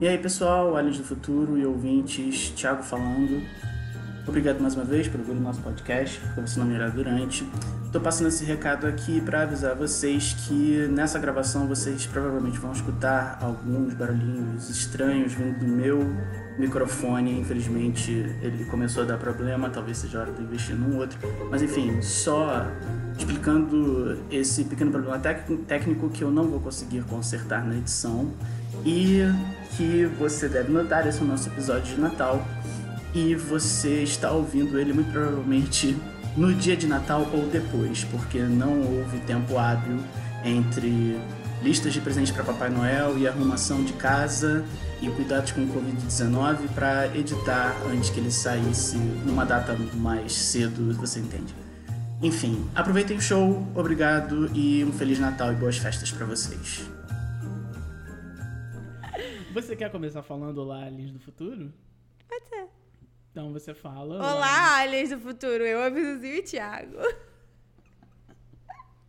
E aí pessoal, Aliens do Futuro e ouvintes, Thiago falando. Obrigado mais uma vez por ouvir o nosso podcast, porque você não me irá durante. Estou passando esse recado aqui para avisar vocês que nessa gravação vocês provavelmente vão escutar alguns barulhinhos estranhos vindo do meu microfone. Infelizmente ele começou a dar problema, talvez seja hora de investir num outro. Mas enfim, só explicando esse pequeno problema técnico que eu não vou conseguir consertar na edição e que você deve notar esse é o nosso episódio de Natal e você está ouvindo ele muito provavelmente no dia de Natal ou depois, porque não houve tempo hábil entre listas de presentes para Papai Noel e arrumação de casa e cuidados com o Covid-19 para editar antes que ele saísse numa data mais cedo, você entende. Enfim, aproveitem o show, obrigado e um Feliz Natal e boas festas para vocês. Você quer começar falando lá, Lins do Futuro? Pode ser. Então você fala. Olá, aliens do futuro. Eu, a e o Thiago.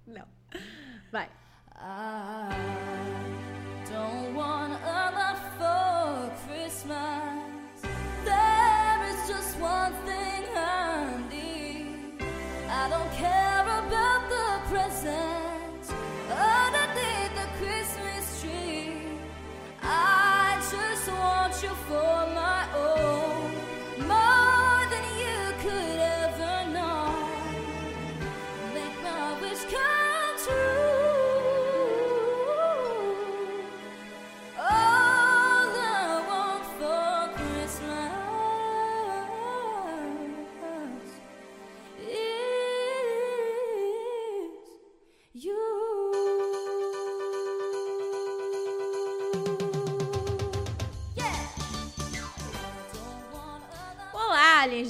Não. Vai. I don't want a for Christmas. There is just one thing I need. I don't care about the presents for my own.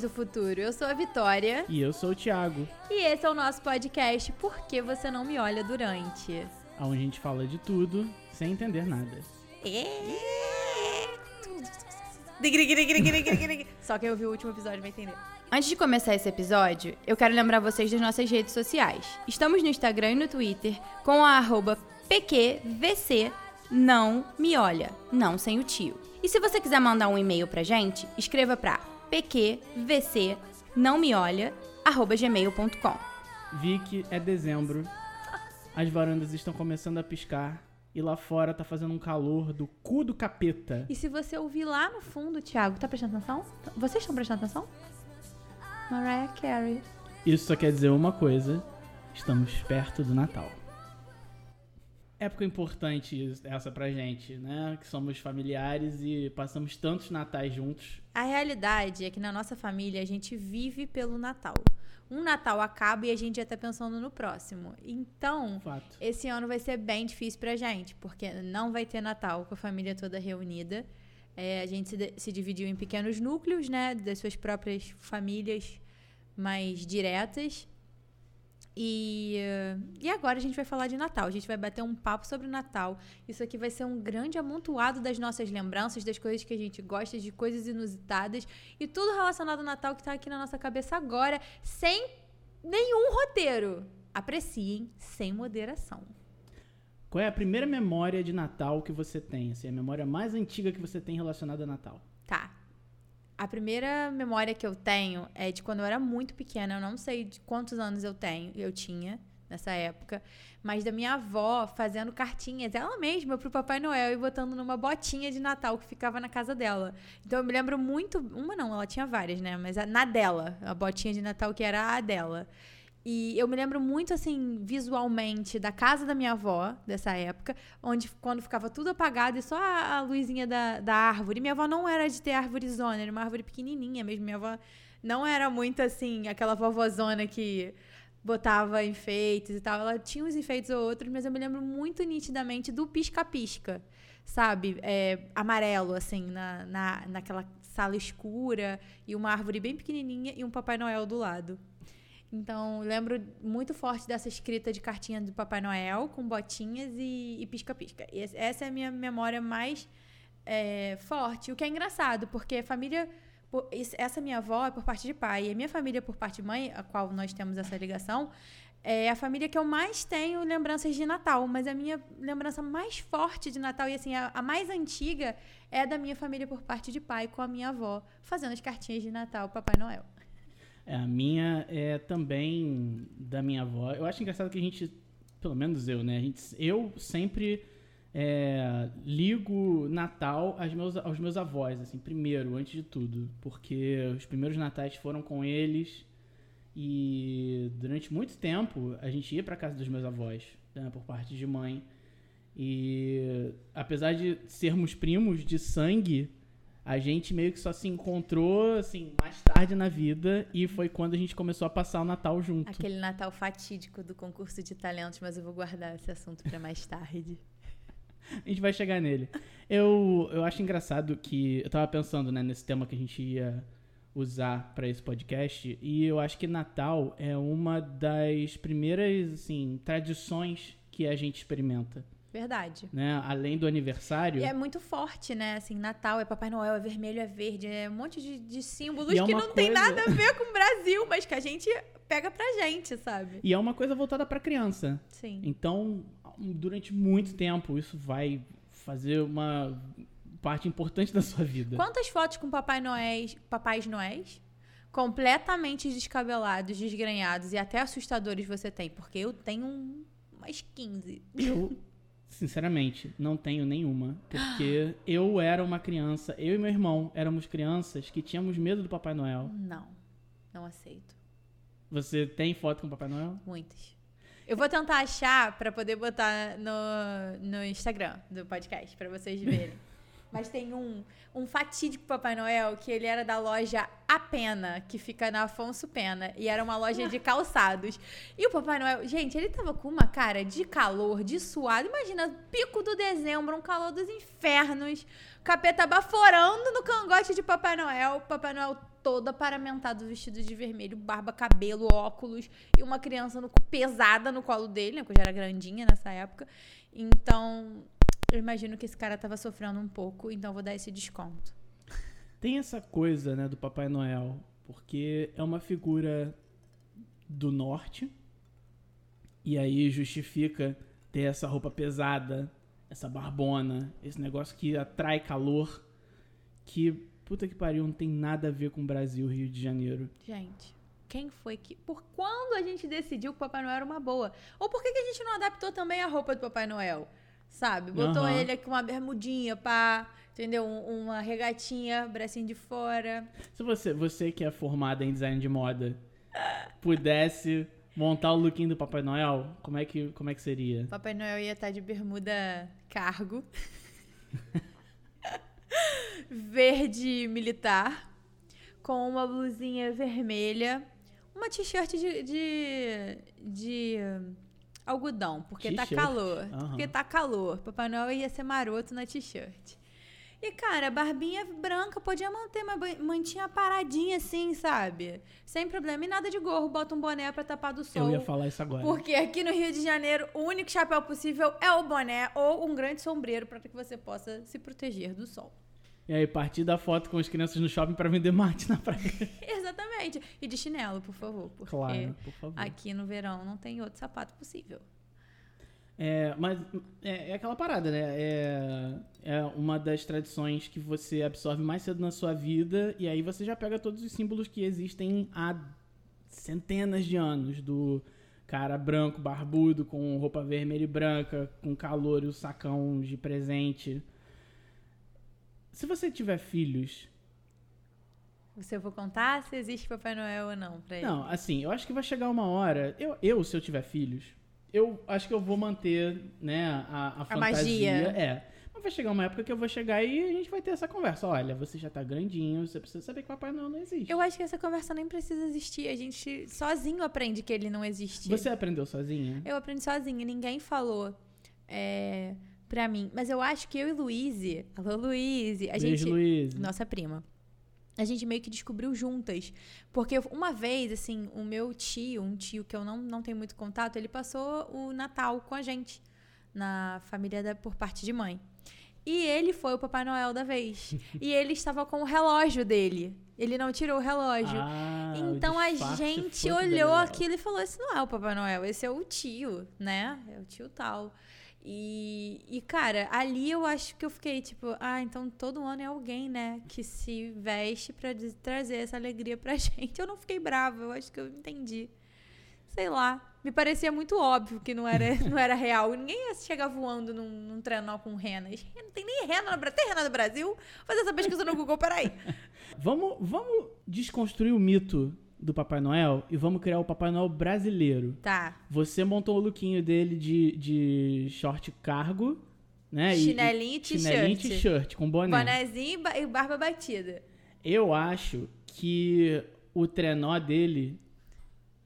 Do Futuro. Eu sou a Vitória. E eu sou o Thiago. E esse é o nosso podcast Por que Você Não Me Olha Durante? Onde a gente fala de tudo sem entender nada. Só quem ouviu o último episódio vai entender. Antes de começar esse episódio, eu quero lembrar vocês das nossas redes sociais. Estamos no Instagram e no Twitter com a arroba PQVC não me olha, não sem o tio. E se você quiser mandar um e-mail pra gente, escreva pra pqvc não me olha arroba gmail.com. Vic, é dezembro. As varandas estão começando a piscar e lá fora tá fazendo um calor do cu do capeta. E se você ouvir lá no fundo, Thiago, tá prestando atenção? Vocês estão prestando atenção? Mariah Carey. Isso só quer dizer uma coisa: estamos perto do Natal época importante essa pra gente, né? Que somos familiares e passamos tantos natais juntos. A realidade é que na nossa família a gente vive pelo Natal. Um Natal acaba e a gente já tá pensando no próximo. Então, Fato. esse ano vai ser bem difícil pra gente, porque não vai ter Natal com a família toda reunida. É, a gente se, se dividiu em pequenos núcleos, né? Das suas próprias famílias mais diretas. E, e agora a gente vai falar de Natal. A gente vai bater um papo sobre o Natal. Isso aqui vai ser um grande amontoado das nossas lembranças, das coisas que a gente gosta, de coisas inusitadas e tudo relacionado ao Natal que está aqui na nossa cabeça agora, sem nenhum roteiro. Apreciem sem moderação. Qual é a primeira memória de Natal que você tem? Assim, a memória mais antiga que você tem relacionada a Natal? Tá. A primeira memória que eu tenho é de quando eu era muito pequena. Eu não sei de quantos anos eu tenho, eu tinha nessa época, mas da minha avó fazendo cartinhas, ela mesma pro Papai Noel e botando numa botinha de Natal que ficava na casa dela. Então eu me lembro muito, uma não, ela tinha várias, né, mas na dela, a botinha de Natal que era a dela. E eu me lembro muito, assim, visualmente, da casa da minha avó, dessa época, onde quando ficava tudo apagado e só a, a luzinha da, da árvore. Minha avó não era de ter árvorezona, era uma árvore pequenininha mesmo. Minha avó não era muito, assim, aquela vovozona que botava enfeites e tal. Ela tinha uns enfeites ou outros, mas eu me lembro muito nitidamente do pisca-pisca, sabe? É, amarelo, assim, na, na, naquela sala escura e uma árvore bem pequenininha e um Papai Noel do lado. Então, lembro muito forte dessa escrita de cartinha do Papai Noel, com botinhas e pisca-pisca. Essa é a minha memória mais é, forte. O que é engraçado, porque família por- esse- essa minha avó é por parte de pai. E a minha família por parte de mãe, a qual nós temos essa ligação, é a família que eu mais tenho lembranças de Natal. Mas a minha lembrança mais forte de Natal, e assim, a, a mais antiga, é da minha família por parte de pai, com a minha avó, fazendo as cartinhas de Natal, Papai Noel. É, a minha é também da minha avó. Eu acho engraçado que a gente, pelo menos eu, né? A gente, eu sempre é, ligo Natal aos meus, aos meus avós, assim, primeiro, antes de tudo. Porque os primeiros natais foram com eles. E durante muito tempo a gente ia pra casa dos meus avós, né, por parte de mãe. E apesar de sermos primos de sangue, a gente meio que só se encontrou, assim, mais tarde na vida. E foi quando a gente começou a passar o Natal junto. Aquele Natal fatídico do concurso de talentos, mas eu vou guardar esse assunto para mais tarde. A gente vai chegar nele. Eu, eu acho engraçado que. Eu tava pensando, né, nesse tema que a gente ia usar pra esse podcast. E eu acho que Natal é uma das primeiras, assim, tradições que a gente experimenta. Verdade. Né? Além do aniversário. E é muito forte, né? Assim, Natal é Papai Noel, é vermelho, é verde, é um monte de, de símbolos é que não tem coisa- nada a ver com o Brasil, mas que a gente pega pra gente, sabe? E é uma coisa voltada pra criança. Sim. Então, durante muito tempo, isso vai fazer uma parte importante da sua vida. Quantas fotos com Papai Noéis, Papais Noéis completamente descabelados, desgrenhados e até assustadores você tem? Porque eu tenho um- umas 15. Eu, sinceramente, não tenho nenhuma. Porque eu era uma criança, eu e meu irmão éramos crianças que tínhamos medo do Papai Noel. Não. Não aceito. Você tem foto com o Papai Noel? Muitas. Eu vou tentar achar pra poder botar no, no Instagram do podcast, pra vocês verem. Mas tem um, um fatídico Papai Noel que ele era da loja A Pena, que fica na Afonso Pena. E era uma loja de calçados. E o Papai Noel, gente, ele tava com uma cara de calor, de suado. Imagina, pico do dezembro, um calor dos infernos. Capeta baforando no cangote de Papai Noel. Papai Noel todo aparamentado, vestido de vermelho, barba, cabelo, óculos. E uma criança no- pesada no colo dele, né? Porque eu já era grandinha nessa época. Então, eu imagino que esse cara tava sofrendo um pouco. Então, vou dar esse desconto. Tem essa coisa, né, do Papai Noel, porque é uma figura do norte. E aí justifica ter essa roupa pesada, essa barbona, esse negócio que atrai calor, que puta que pariu, não tem nada a ver com o Brasil, Rio de Janeiro. Gente, quem foi que. Por quando a gente decidiu que o Papai Noel era uma boa? Ou por que, que a gente não adaptou também a roupa do Papai Noel? Sabe? Botou Aham. ele aqui com uma bermudinha, pá. Entendeu? Um- uma regatinha, bracinho de fora. Se você, você que é formada em design de moda, pudesse montar o lookinho do Papai Noel, como é que, como é que seria? Papai Noel ia estar de bermuda cargo. Verde militar. Com uma blusinha vermelha. Uma t-shirt de, de, de algodão, porque tá calor. Aham. Porque tá calor. Papai Noel ia ser maroto na t-shirt. E, cara, barbinha branca podia manter, mas mantinha paradinha assim, sabe? Sem problema. E nada de gorro, bota um boné pra tapar do sol. Eu ia falar isso agora. Porque aqui no Rio de Janeiro, o único chapéu possível é o boné ou um grande sombreiro para que você possa se proteger do sol. E aí, partir da foto com as crianças no shopping pra vender mate na praia. Exatamente. E de chinelo, por favor. Porque Claro, por favor. aqui no verão não tem outro sapato possível. É, mas é, é aquela parada, né? É, é uma das tradições que você absorve mais cedo na sua vida e aí você já pega todos os símbolos que existem há centenas de anos do cara branco, barbudo, com roupa vermelha e branca, com calor e o sacão de presente. Se você tiver filhos, Você eu vou contar se existe Papai Noel ou não pra ele. Não, assim, eu acho que vai chegar uma hora. Eu, eu se eu tiver filhos, eu acho que eu vou manter, né, a, a fantasia. magia. É. Mas vai chegar uma época que eu vou chegar e a gente vai ter essa conversa. Olha, você já tá grandinho, você precisa saber que Papai Noel não existe. Eu acho que essa conversa nem precisa existir. A gente sozinho aprende que ele não existe. Você aprendeu sozinha? Eu aprendi sozinha, ninguém falou é, pra mim. Mas eu acho que eu e Luíse, alô Luíse, a Beijo, gente. Luiz. nossa prima. A gente meio que descobriu juntas. Porque uma vez, assim, o meu tio, um tio que eu não, não tenho muito contato, ele passou o Natal com a gente. Na família da, por parte de mãe. E ele foi o Papai Noel da vez. e ele estava com o relógio dele. Ele não tirou o relógio. Ah, o então a disfarce gente olhou aquilo e falou: esse não é o Papai Noel, esse é o tio, né? É o tio tal. E, e, cara, ali eu acho que eu fiquei tipo, ah, então todo ano é alguém, né, que se veste pra diz- trazer essa alegria pra gente. Eu não fiquei brava, eu acho que eu entendi. Sei lá. Me parecia muito óbvio que não era, não era real. Ninguém ia chegar voando num, num trenó com renas. Não tem nem rena no Brasil. Tem rena no Brasil? Vou fazer essa pesquisa no Google, peraí. Vamos, vamos desconstruir o mito do Papai Noel e vamos criar o Papai Noel brasileiro. Tá. Você montou o lookinho dele de, de short cargo, né? Chinelinho e chinelinho e t-shirt. t-shirt com boné. Bonezinho e ba- e barba batida. Eu acho que o trenó dele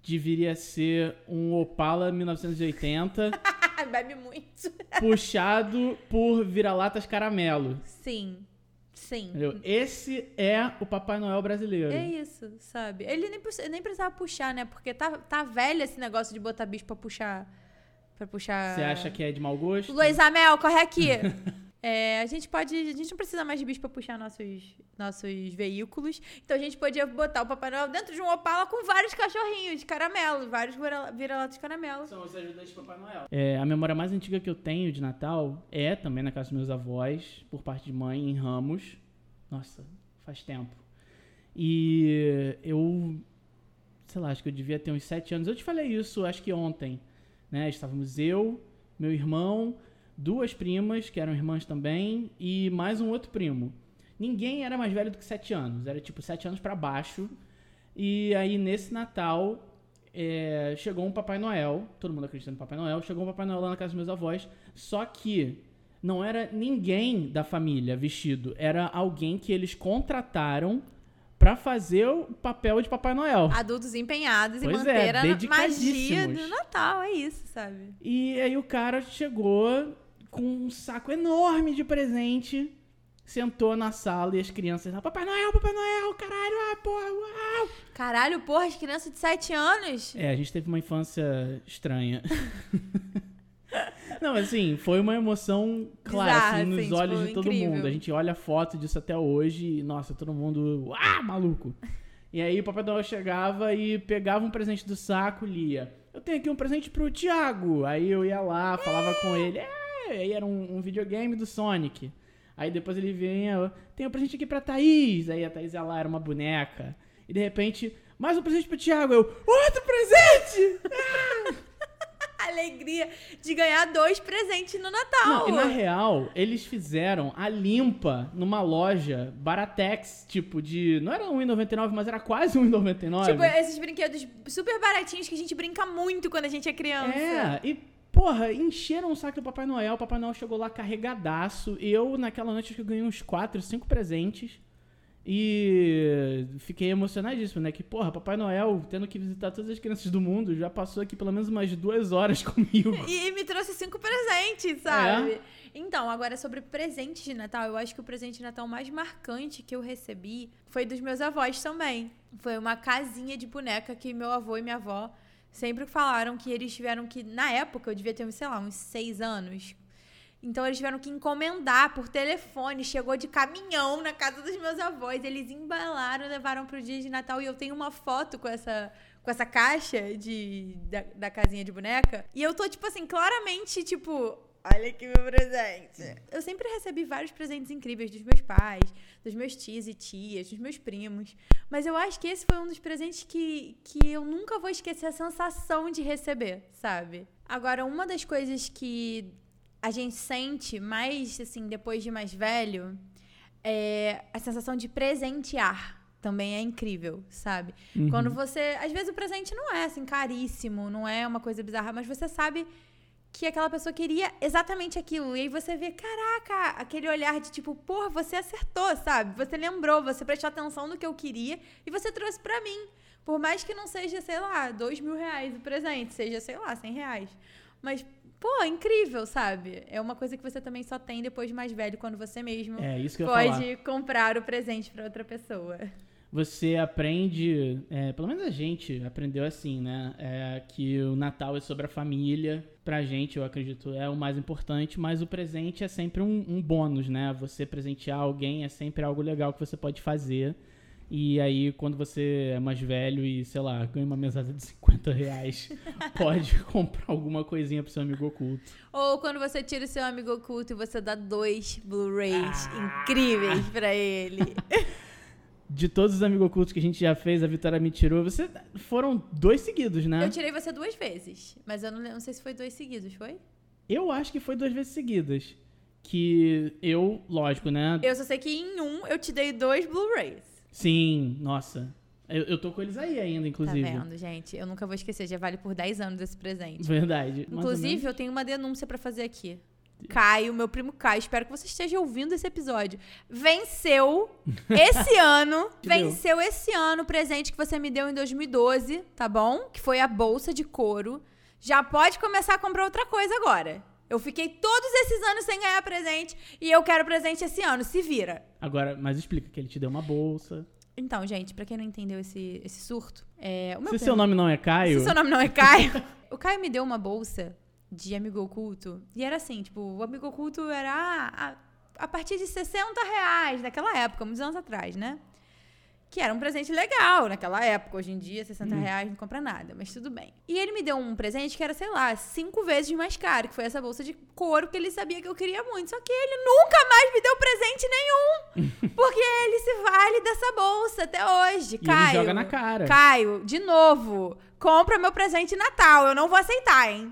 deveria ser um Opala 1980 Bebe muito. puxado por vira-latas caramelo. Sim. Sim. Entendeu? Esse é o Papai Noel brasileiro. É isso, sabe? Ele nem, nem precisava puxar, né? Porque tá, tá velho esse negócio de botar bicho pra puxar. Pra puxar. Você acha que é de mau gosto? Luiz Amel, corre aqui! É, a gente pode. A gente não precisa mais de bicho pra puxar nossos, nossos veículos. Então a gente podia botar o Papai Noel dentro de um Opala com vários cachorrinhos de caramelo, vários vira- vira-latas de caramelo. São os ajudantes de Papai Noel. É, a memória mais antiga que eu tenho de Natal é também na casa dos meus avós, por parte de mãe, em Ramos. Nossa, faz tempo. E eu, sei lá, acho que eu devia ter uns sete anos. Eu te falei isso, acho que ontem. Né? Estávamos eu, meu irmão, duas primas, que eram irmãs também, e mais um outro primo. Ninguém era mais velho do que sete anos, era tipo sete anos pra baixo. E aí, nesse Natal, é, chegou um Papai Noel, todo mundo acredita no Papai Noel, chegou um Papai Noel lá na casa dos meus avós, só que não era ninguém da família vestido, era alguém que eles contrataram pra fazer o papel de Papai Noel. Adultos empenhados em Pois é, manter a magia do Natal, é isso, sabe? E aí o cara chegou com um saco enorme de presente, sentou na sala e as crianças Papai Noel, Papai Noel, caralho, ah, porra, uau! Caralho, porra, as crianças de 7 anos. É, a gente teve uma infância estranha. Não, assim, foi uma emoção clara, Bizarra, assim, nos assim, olhos tipo, de todo incrível. mundo. A gente olha foto disso até hoje e, nossa, todo mundo, ah, maluco. E aí o Papai Noel chegava e pegava um presente do saco, lia. Eu tenho aqui um presente pro Thiago. Aí eu ia lá, falava com ele. É, aí era um, um videogame do Sonic. Aí depois ele vinha, tem um presente aqui pra Thaís. Aí a Thaís ia lá, era uma boneca. E de repente, mais um presente pro Thiago. Eu, outro presente! A alegria de ganhar dois presentes no Natal. Não, e na real, eles fizeram a limpa numa loja Baratex, tipo de. Não era 1,99, mas era quase 1,99. Tipo, esses brinquedos super baratinhos que a gente brinca muito quando a gente é criança. É, e porra, encheram o saco do Papai Noel. O Papai Noel chegou lá carregadaço. E eu, naquela noite, acho que ganhei uns 4, 5 presentes. E fiquei emocionadíssimo, né? Que, porra, Papai Noel, tendo que visitar todas as crianças do mundo, já passou aqui pelo menos umas duas horas comigo. E me trouxe cinco presentes, sabe? Então, agora sobre presentes de Natal, eu acho que o presente de Natal mais marcante que eu recebi foi dos meus avós também. Foi uma casinha de boneca que meu avô e minha avó sempre falaram que eles tiveram que. Na época, eu devia ter, sei lá, uns seis anos. Então eles tiveram que encomendar por telefone, chegou de caminhão na casa dos meus avós. Eles embalaram, levaram pro dia de Natal e eu tenho uma foto com essa com essa caixa de da, da casinha de boneca. E eu tô tipo assim, claramente tipo, olha aqui meu presente. Eu sempre recebi vários presentes incríveis dos meus pais, dos meus tios e tias, dos meus primos, mas eu acho que esse foi um dos presentes que que eu nunca vou esquecer a sensação de receber, sabe? Agora, uma das coisas que a gente sente mais, assim, depois de mais velho, é a sensação de presentear. Também é incrível, sabe? Uhum. Quando você. Às vezes o presente não é assim caríssimo, não é uma coisa bizarra, mas você sabe que aquela pessoa queria exatamente aquilo. E aí você vê, caraca, aquele olhar de tipo, porra, você acertou, sabe? Você lembrou, você prestou atenção no que eu queria e você trouxe pra mim. Por mais que não seja, sei lá, dois mil reais o presente, seja, sei lá, cem reais. Mas, pô, incrível, sabe? É uma coisa que você também só tem depois de mais velho, quando você mesmo É, pode comprar o presente pra outra pessoa. Você aprende, é, pelo menos a gente aprendeu assim, né? É, que o Natal é sobre a família. Pra gente, eu acredito, é o mais importante, mas o presente é sempre um, um bônus, né? Você presentear alguém é sempre algo legal que você pode fazer. E aí, quando você é mais velho e, sei lá, ganha uma mesada de 50 reais, pode comprar alguma coisinha pro seu amigo oculto. Ou quando você tira o seu amigo oculto e você dá dois Blu-rays Ah. incríveis pra ele. De todos os amigos ocultos que a gente já fez, a Vitória me tirou. Você foram dois seguidos, né? Eu tirei você duas vezes, mas eu não, não sei se foi dois seguidos, foi? Eu acho que foi duas vezes seguidas. Que eu, lógico, né? Eu só sei que em um eu te dei dois Blu-rays. Sim, nossa. Eu, eu tô com eles aí ainda, Tá inclusive. vendo, gente? Eu nunca vou esquecer, já vale por 10 anos esse presente. Verdade. Inclusive, eu tenho uma denúncia pra fazer aqui. Caio, meu primo Caio, espero que você esteja ouvindo esse episódio. Venceu esse ano, Te deu. venceu esse ano o presente que você me deu em 2012, tá bom? Que foi a bolsa de couro. Já pode começar a comprar outra coisa agora. Eu fiquei todos esses anos sem ganhar presente e eu quero presente esse ano, se vira. Agora, mas explica que ele te deu uma bolsa. Então, gente, pra quem não entendeu esse, esse surto, é, o meu Se primo- seu nome não é Caio, se seu nome não é Caio. o Caio me deu uma bolsa de amigo oculto. E era assim, tipo, o amigo oculto era a, a, a partir de 60 reais naquela época, muitos anos atrás, né? Que era um presente legal naquela época. Hoje em dia, 60 reais não compra nada, mas tudo bem. E ele me deu um presente que era, sei lá, cinco vezes mais caro, que foi essa bolsa de couro que ele sabia que eu queria muito. Só que ele nunca mais me deu presente nenhum. porque ele se vale dessa bolsa até hoje. e ele Caio. joga na cara. Caio, de novo, compra meu presente de Natal. Eu não vou aceitar, hein?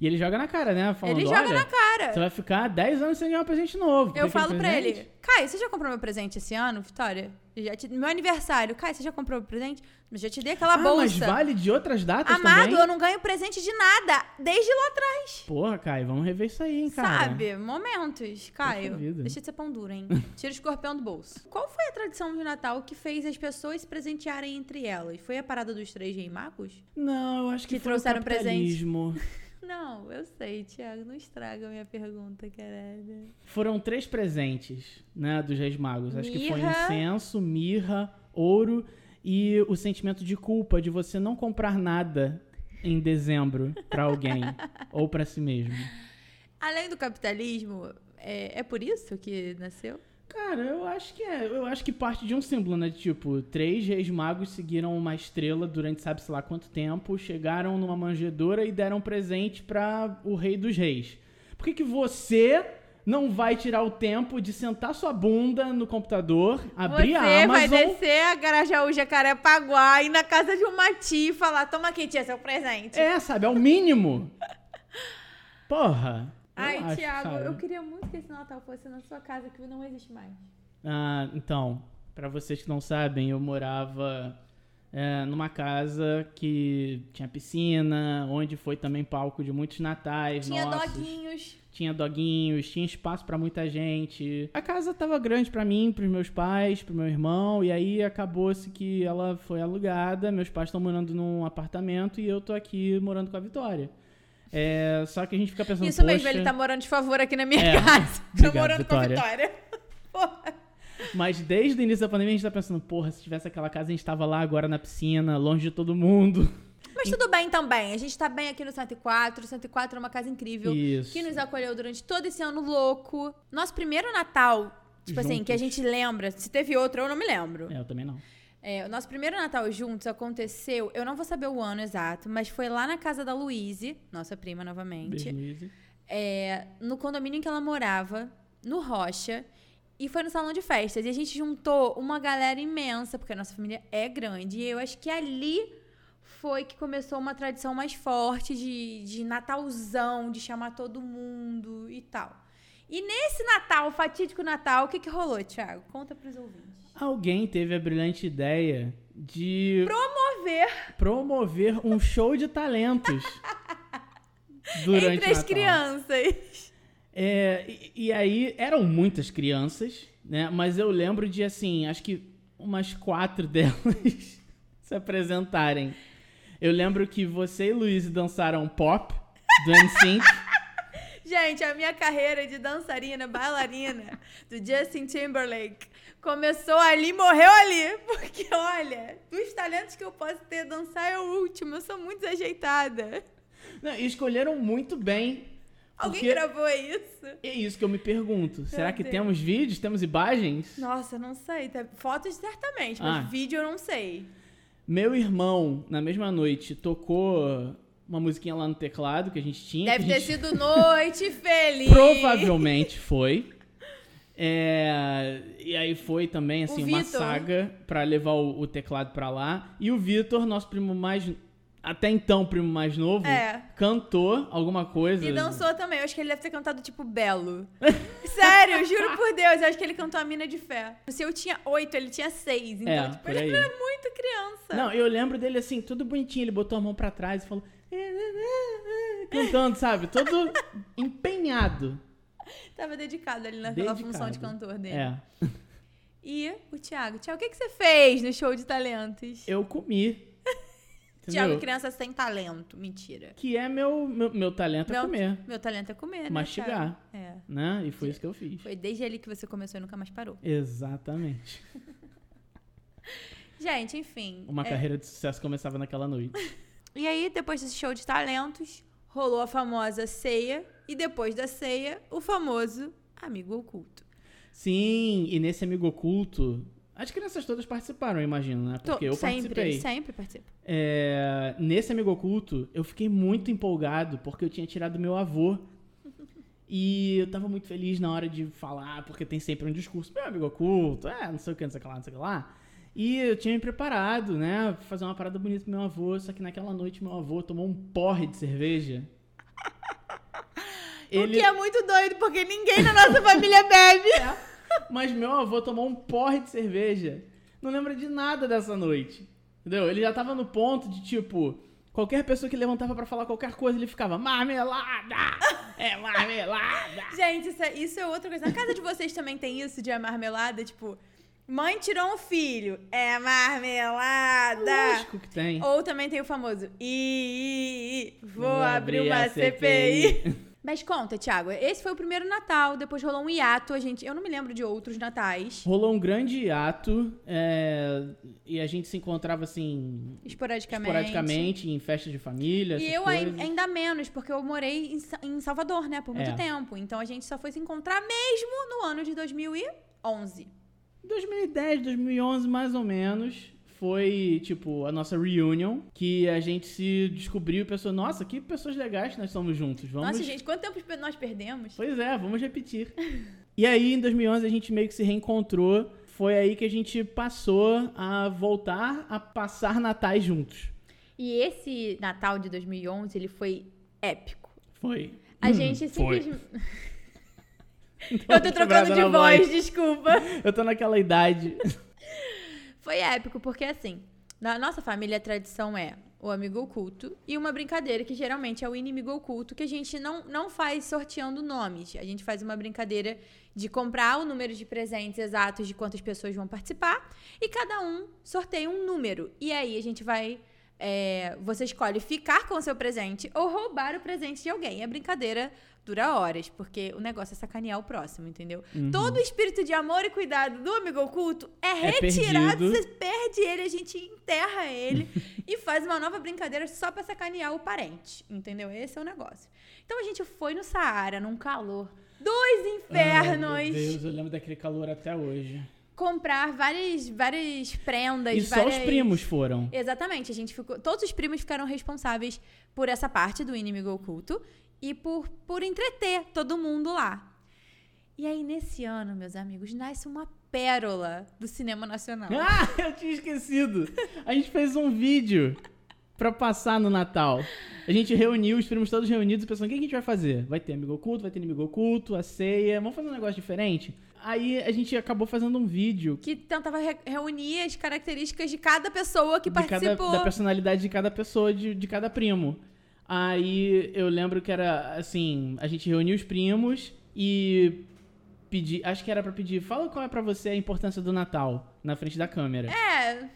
E ele joga na cara, né? Falando, ele joga na cara. você vai ficar 10 anos sem ganhar um presente novo. Eu falo pra presente- ele, Caio, você já comprou meu presente esse ano, Vitória? Te- Meu aniversário. Caio, você já comprou meu presente? Eu já te dei aquela Ah, bolsa. mas vale de outras datas Amado, também? eu não ganho presente de nada. Desde lá atrás. Porra, Caio, vamos rever isso aí, hein, cara. Sabe? Momentos. Caio, deixa de ser pão duro, hein? Tira o escorpião do bolso. Qual foi a tradição de Natal que fez as pessoas se presentearem entre elas? Foi a parada dos três reis magos? Não, eu acho que, Que foi trouxeram o presente. Não, eu sei, Thiago. Não estraga a minha pergunta, caralho. Foram três presentes, né, dos Reis Magos. Acho que foi Mirra. incenso, mirra, ouro e o sentimento de culpa de você não comprar nada em dezembro pra alguém ou pra si mesmo. Além do capitalismo, é, é por isso que nasceu? Cara, eu acho que é. Eu acho que parte de um símbolo, né? Tipo, três reis magos seguiram uma estrela durante sabe-se lá quanto tempo, chegaram numa manjedoura e deram presente pra o rei dos reis. Por que, que você não vai tirar o tempo de sentar sua bunda no computador, abrir Você a vai Amazon... descer a Garajaú Jacarepaguá e ir na casa de uma tia e falar: toma aqui, tia, seu presente. É, sabe? É o mínimo. Porra. Ai, cara. eu queria muito que esse Natal fosse na sua casa, que não existe mais. Ah, então, pra vocês que não sabem, eu morava é, numa casa que tinha piscina, onde foi também palco de muitos natais Tinha nossos. doguinhos. Tinha doguinhos, tinha espaço pra muita gente. A casa tava grande pra mim, pros meus pais, pro meu irmão, e aí acabou-se que ela foi alugada. Meus pais estão morando num apartamento e eu tô aqui morando com a Vitória. É, só que a gente fica pensando, Isso mesmo, ele tá morando de favor aqui na minha É. casa. Tô Obrigado, morando com a Vitória. Vitória. Porra. Mas desde o início da pandemia a gente tá pensando, porra, se tivesse aquela casa, a gente tava lá agora na piscina, longe de todo mundo. Mas tudo bem também. A gente tá bem aqui no 104. O 104 é uma casa incrível. Isso. Que nos acolheu durante todo esse ano louco. Nosso primeiro Natal, tipo assim, que a Juntos. gente lembra. Se teve outro, eu não me lembro. É, eu também não. É, o nosso primeiro Natal juntos aconteceu, eu não vou saber o ano exato, mas foi lá na casa da Luíse, nossa prima novamente. É, no condomínio em que ela morava, no Rocha. E foi no salão de festas. E a gente juntou uma galera imensa, porque a nossa família é grande. E eu acho que ali foi que começou uma tradição mais forte de, de Natalzão, de chamar todo mundo e tal. E nesse Natal, fatídico Natal, o que, que rolou, Thiago? Conta pros ouvintes. Alguém teve a brilhante ideia de Promover promover um show de talentos durante entre as Natal. crianças. É, e, e aí eram muitas crianças, né? Mas eu lembro de assim, acho que umas quatro delas se apresentarem. Eu lembro que você e Luiz dançaram pop do NSYNC. Gente, a minha carreira de dançarina, bailarina do Justin Timberlake começou ali morreu ali. Porque, olha, dos talentos que eu posso ter, dançar é o último. Eu sou muito desajeitada. Não, e escolheram muito bem. Alguém Porque- gravou isso? É isso que eu me pergunto. Será que Deus. temos vídeos? Temos imagens? Nossa, não sei. Tá- Fotos certamente, Ah. mas vídeo eu não sei. Meu irmão, na mesma noite, tocou uma musiquinha lá no teclado que a gente tinha. Deve ter gente- sido noite feliz. Provavelmente foi. É, e aí foi também, assim, O uma saga pra levar o, o teclado pra lá. E o Vitor, nosso primo mais. Até então, primo mais novo, É. cantou alguma coisa. E dançou também. Eu acho que ele deve ter cantado tipo Belo. Sério, juro por Deus. Eu acho que ele cantou a Mina de Fé. Se eu tinha oito, ele tinha seis. Então, É, tipo, ele era muito criança. Não, eu lembro dele assim, tudo bonitinho. Ele botou a mão pra trás e falou. Cantando, sabe? Todo empenhado. Tava dedicado ali naquela Dedicado. função de cantor dele. É. E o Thiago. Thiago, o que, que você fez no show de talentos? Eu comi. Entendeu? criança sem talento. Mentira. Que é meu, meu, meu talento é Meu- comer, Meu talento é comer, né? Mastigar. É. né? E foi isso que eu fiz. Foi desde ali que você começou e nunca mais parou. Exatamente. Gente, enfim. Uma é, carreira de sucesso começava naquela noite. E aí, depois desse show de talentos, rolou a famosa ceia. E depois da ceia, o famoso amigo oculto. Sim, e nesse amigo oculto, as crianças todas participaram, eu imagino, né? Tô- Porque eu sempre, participei. sempre participo. É, nesse amigo oculto, eu fiquei muito empolgado porque eu tinha tirado meu avô. E eu tava muito feliz na hora de falar, porque tem sempre um discurso, meu amigo oculto, é, não sei o que, não sei o que lá, não sei o que lá. E eu tinha me preparado, né, fazer uma parada bonita pro meu avô, só que naquela noite meu avô tomou um porre de cerveja. O que é muito doido, porque ninguém na nossa família bebe. Mas meu avô tomou um porre de cerveja. Não lembra de nada dessa noite. Entendeu? Ele já tava no ponto de, tipo, qualquer pessoa que levantava pra falar qualquer coisa, ele ficava marmelada! É marmelada! Gente, isso é, isso é outra coisa. Na casa de vocês também tem isso de marmelada? Tipo, mãe tirou um filho. É marmelada. Lógico que tem. Ou também tem o famoso I, I, I, vou abrir uma CPI. Mas conta, Thiago, esse foi o primeiro Natal, depois rolou um hiato, a gente, eu não me lembro de outros natais, Rolou um grande hiato é, e a gente se encontrava assim esporadicamente. esporadicamente em festas de família. E eu coisas. ainda menos, porque eu morei em, em Salvador, né, por muito É. tempo. Então a gente só foi se encontrar mesmo no ano de 2011. 2010, 2011, mais ou menos, foi, tipo, a nossa reunion, que a gente se descobriu e pensou, nossa, que pessoas legais que nós somos juntos, vamos... Nossa, gente, quanto tempo nós perdemos? Pois é, vamos repetir. e aí, em 2011, a gente meio que se reencontrou, foi aí que a gente passou a voltar a passar natais juntos. E esse Natal de 2011, ele foi épico. Foi. A Hum, gente foi. simplesmente... Eu tô trocando de na voz, desculpa. Eu tô naquela idade. Foi épico, porque assim, na nossa família a tradição é o amigo oculto e uma brincadeira que geralmente é o inimigo oculto, que a gente não, não faz sorteando nomes. A gente faz uma brincadeira de comprar o número de presentes exatos de quantas pessoas vão participar e cada um sorteia um número. E aí a gente vai. é, você escolhe ficar com o seu presente ou roubar o presente de alguém. A brincadeira dura horas, porque o negócio é sacanear o próximo, entendeu? Todo o espírito de amor e cuidado do amigo oculto é É retirado, perdido. você perde ele, a gente enterra ele e faz uma nova brincadeira só pra sacanear o parente, entendeu? Esse é o negócio. Então a gente foi no Saara, num calor dos infernos, Ai, meu Deus, eu lembro daquele calor até hoje. comprar várias, várias prendas, E só várias... os primos foram. Exatamente, a gente ficou. Todos os primos ficaram responsáveis por essa parte do inimigo oculto e por, por entreter todo mundo lá. E aí, nesse ano, meus amigos, nasce uma pérola do cinema nacional. Ah, eu tinha esquecido. A gente fez um vídeo pra passar no Natal. A gente reuniu, os primos todos reunidos, pensando, o que a gente vai fazer? Vai ter amigo oculto, vai ter inimigo oculto, a ceia, vamos fazer um negócio diferente? Aí a gente acabou fazendo um vídeo Que tentava re- reunir as características de cada pessoa que de cada, participou. da personalidade de cada pessoa, de, de cada primo. Aí eu lembro que era assim, a gente reuniu os primos e pedi, acho que era pra pedir, fala qual é pra você a importância do Natal na frente da câmera. É.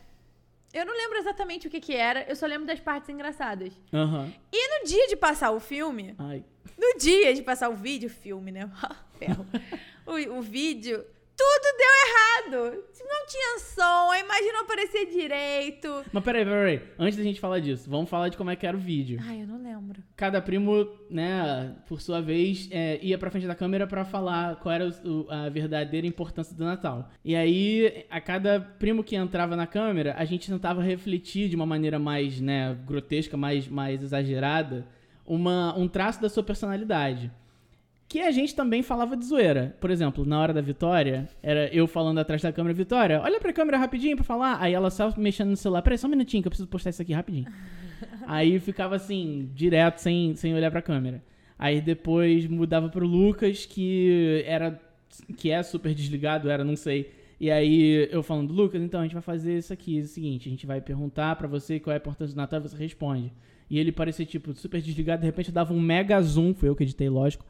Eu não lembro exatamente o que que era, eu só lembro das partes engraçadas. Aham. E no dia de passar o filme, Ai. no dia de passar o vídeo, filme, né? Ferro. o, o vídeo, tudo deu errado. Não tinha som, a imagem não aparecia direito. Mas peraí, peraí. Antes da gente falar disso, vamos falar de como é que era o vídeo. Ai, eu não lembro. Cada primo, né, por sua vez, é, ia pra frente da câmera pra falar qual era o- a verdadeira importância do Natal. E aí, a cada primo que entrava na câmera, a gente tentava refletir de uma maneira mais, né, grotesca, mais, mais exagerada, uma, um traço da sua personalidade. Que a gente também falava de zoeira. Por exemplo, na hora da Vitória, era eu falando atrás da câmera, Vitória, olha pra câmera rapidinho pra falar. Aí ela só mexendo no celular. Peraí, só um minutinho que eu preciso postar isso aqui rapidinho. Aí ficava assim, direto, sem, sem olhar pra câmera. Aí depois mudava pro Lucas, que era. que é super desligado, era, não sei. E aí eu falando, Lucas, então a gente vai fazer isso aqui, é o seguinte, a gente vai perguntar pra você qual é a importância do Natal e você responde. E ele parecia, tipo, super desligado, de repente eu dava um mega zoom, foi eu que editei, lógico.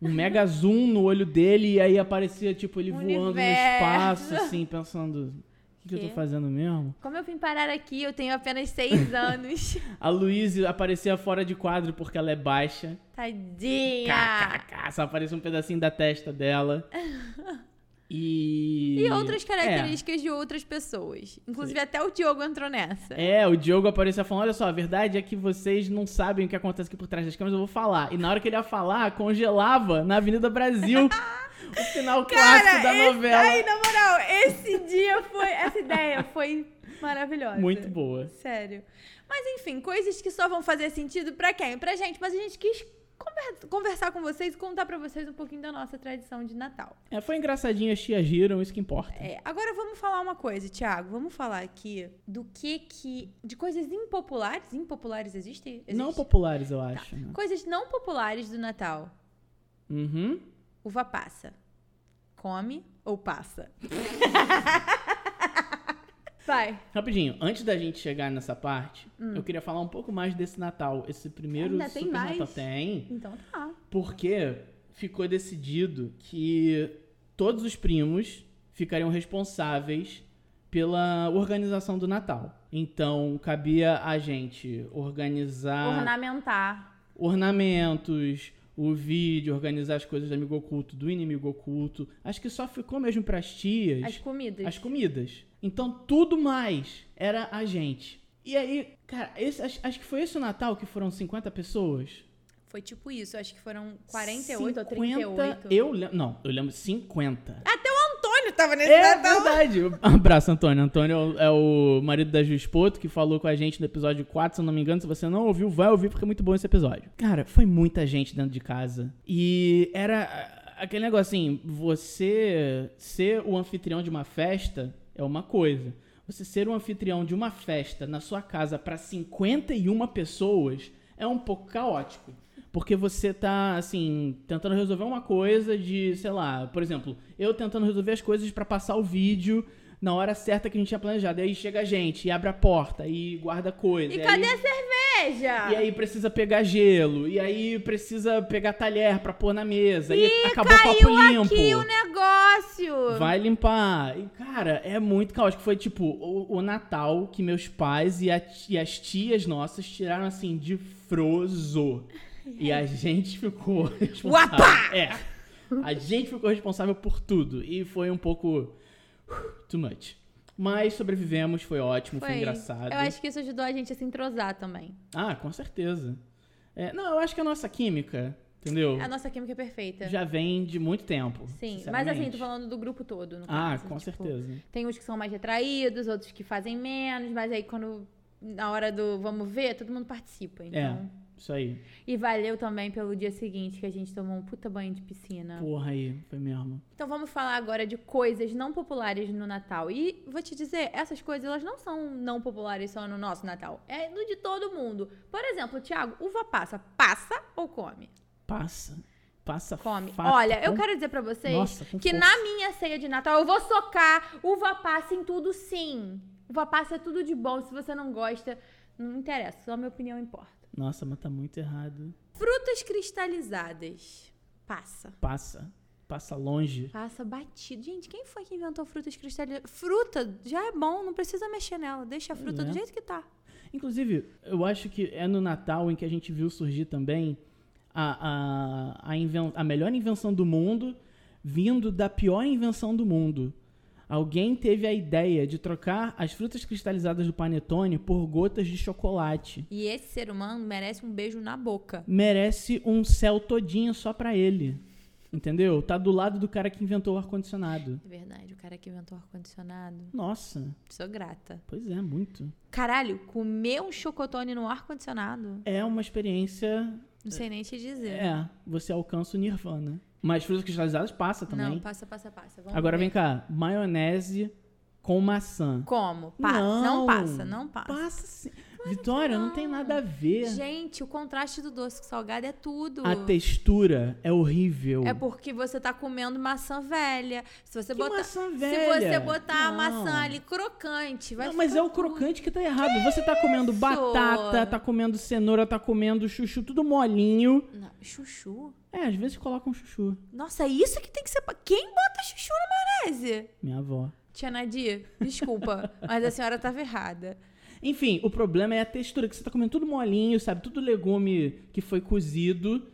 Um mega zoom no olho dele e aí aparecia, tipo, ele voando no Universo. espaço, assim, pensando. O que, que eu tô fazendo mesmo? Como eu vim parar aqui, eu tenho apenas seis anos. A Luíse aparecia fora de quadro porque ela é baixa. Tadinha. KKK, só aparecia um pedacinho da testa dela. E. E outras É. características de outras pessoas. Inclusive, até o Diogo entrou nessa. É, o Diogo aparecia falando: olha só, a verdade é que vocês não sabem o que acontece aqui por trás das câmeras, eu vou falar. E na hora que ele ia falar, congelava na Avenida Brasil o final clássico da esse- novela. Ai, na moral, esse dia foi. Essa ideia foi maravilhosa. Muito boa. Sério. Mas enfim, coisas que só vão fazer sentido pra quem? Pra gente. Mas a gente quis conversar com vocês e contar pra vocês um pouquinho da nossa tradição de Natal. É, foi engraçadinho, as tias giram, isso que importa. É, agora vamos falar uma coisa, Thiago. Vamos falar aqui do que que. de coisas impopulares. Impopulares existe? Existe? Não populares, eu Tá. acho. né? Coisas não populares do Natal. Uhum. Uva passa. Come ou passa? Vai. Rapidinho, antes da gente chegar nessa parte, eu queria falar um pouco mais desse Natal. Esse primeiro Hum. Ainda tem Super mais? Natal tem. Então tá. Porque ficou decidido que todos os primos ficariam responsáveis pela organização do Natal. Então, cabia a gente organizar Ornamentar. ornamentos, o vídeo, organizar as coisas do amigo oculto, do inimigo oculto. Acho que só ficou mesmo pras tias As comidas. as comidas. Então, tudo mais era a gente. E aí, cara, esse, acho, acho que foi esse o Natal que foram 50 pessoas? Foi tipo isso. Acho que foram 48 ou 50, 38. Eu lembro. Não, eu lembro 50. Até o Antônio tava nesse É Natal. verdade. Um abraço, Antônio. Antônio é o, é marido da Ju Espoto, que falou com a gente no episódio 4, se eu não me engano. Se você não ouviu, vai ouvir, porque é muito bom esse episódio. Cara, foi muita gente dentro de casa. E era aquele negócio assim: você ser o anfitrião de uma festa é uma coisa. Você ser o anfitrião de uma festa na sua casa para 51 pessoas é um pouco caótico. Porque você tá, assim, tentando resolver uma coisa de, sei lá, por exemplo, eu tentando resolver as coisas pra passar o vídeo na hora certa que a gente tinha planejado. E aí chega a gente e abre a porta e guarda coisa. E e cadê aí, a cerveja? E aí precisa pegar gelo. E aí precisa pegar talher pra pôr na mesa. e Ih, acabou o papo Caiu limpo. aqui o negócio. Vai limpar. E, cara, é muito caótico. Foi tipo o, o Natal que meus pais e, a- e as tias nossas tiraram assim de frozo. E a gente ficou responsável. Uapá! É. A gente ficou responsável por tudo. E foi um pouco. Too much. Mas sobrevivemos, foi ótimo, foi, engraçado. Eu acho que isso ajudou a gente a se entrosar também. Ah, com certeza. É, não, eu acho que a nossa química, entendeu? A nossa química é perfeita. Já vem de muito tempo. Sim, mas assim, tô falando do grupo todo, no Ah, caso. com Tipo, certeza. Tem uns que são mais retraídos, outros que fazem menos, mas aí quando na hora do vamos ver, todo mundo participa, então. Isso aí. E valeu também pelo dia seguinte que a gente tomou um puta banho de piscina. Porra aí, foi mesmo. Então vamos falar agora de coisas não populares no Natal. E vou te dizer, essas coisas elas não são não populares só no nosso Natal. É no de todo mundo. Por exemplo, Thiago, uva passa. Passa ou come? Passa. Passa Come. fato Olha, eu quero dizer pra vocês Nossa, que força. na minha ceia de Natal eu vou socar uva passa em tudo sim. Uva passa é tudo de bom. Se você não gosta, não interessa. Só minha opinião importa. Nossa, mas tá muito errado. Frutas cristalizadas. Passa. Passa. Passa longe. Passa batido. Gente, quem foi que inventou frutas cristalizadas? Fruta já é bom, não precisa mexer nela. Deixa a fruta É. do jeito que tá. Inclusive, eu acho que é no Natal em que a gente viu surgir também a, a, a, inven- a melhor invenção do mundo vindo da pior invenção do mundo. Alguém teve a ideia de trocar as frutas cristalizadas do panetone por gotas de chocolate. E esse ser humano merece um beijo na boca. Merece um céu todinho só pra ele. Entendeu? Tá do lado do cara que inventou o ar-condicionado. É verdade, o cara que inventou o ar-condicionado. Nossa, Sou grata. pois é, muito. Caralho, comer um chocotone no ar-condicionado? É uma experiência. Não sei nem te dizer. É, você alcança o nirvana. Mas frutas cristalizadas passa também. Não, passa, passa, passa. Vamos Agora ver. vem cá, maionese com maçã. Como? Pa- não. passa, não passa. Passa sim. Vitória, não. tem nada a ver. Gente, o contraste do doce com salgado é tudo. A textura é horrível. É porque você tá comendo maçã velha. Se você Que botar, maçã se velha? você botar a Não. maçã ali crocante, vai Não, mas é o crocante que tá errado. Você tá comendo isso? batata, tá comendo cenoura, tá comendo chuchu, tudo molinho. Não, chuchu. É, às vezes colocam chuchu. Nossa, é isso que tem que ser. Quem bota chuchu na maionese? Minha avó. Tia Nadir, desculpa, mas a senhora tava errada. Enfim, o problema é a textura, que você tá comendo tudo molinho, sabe? Tudo legume que foi cozido.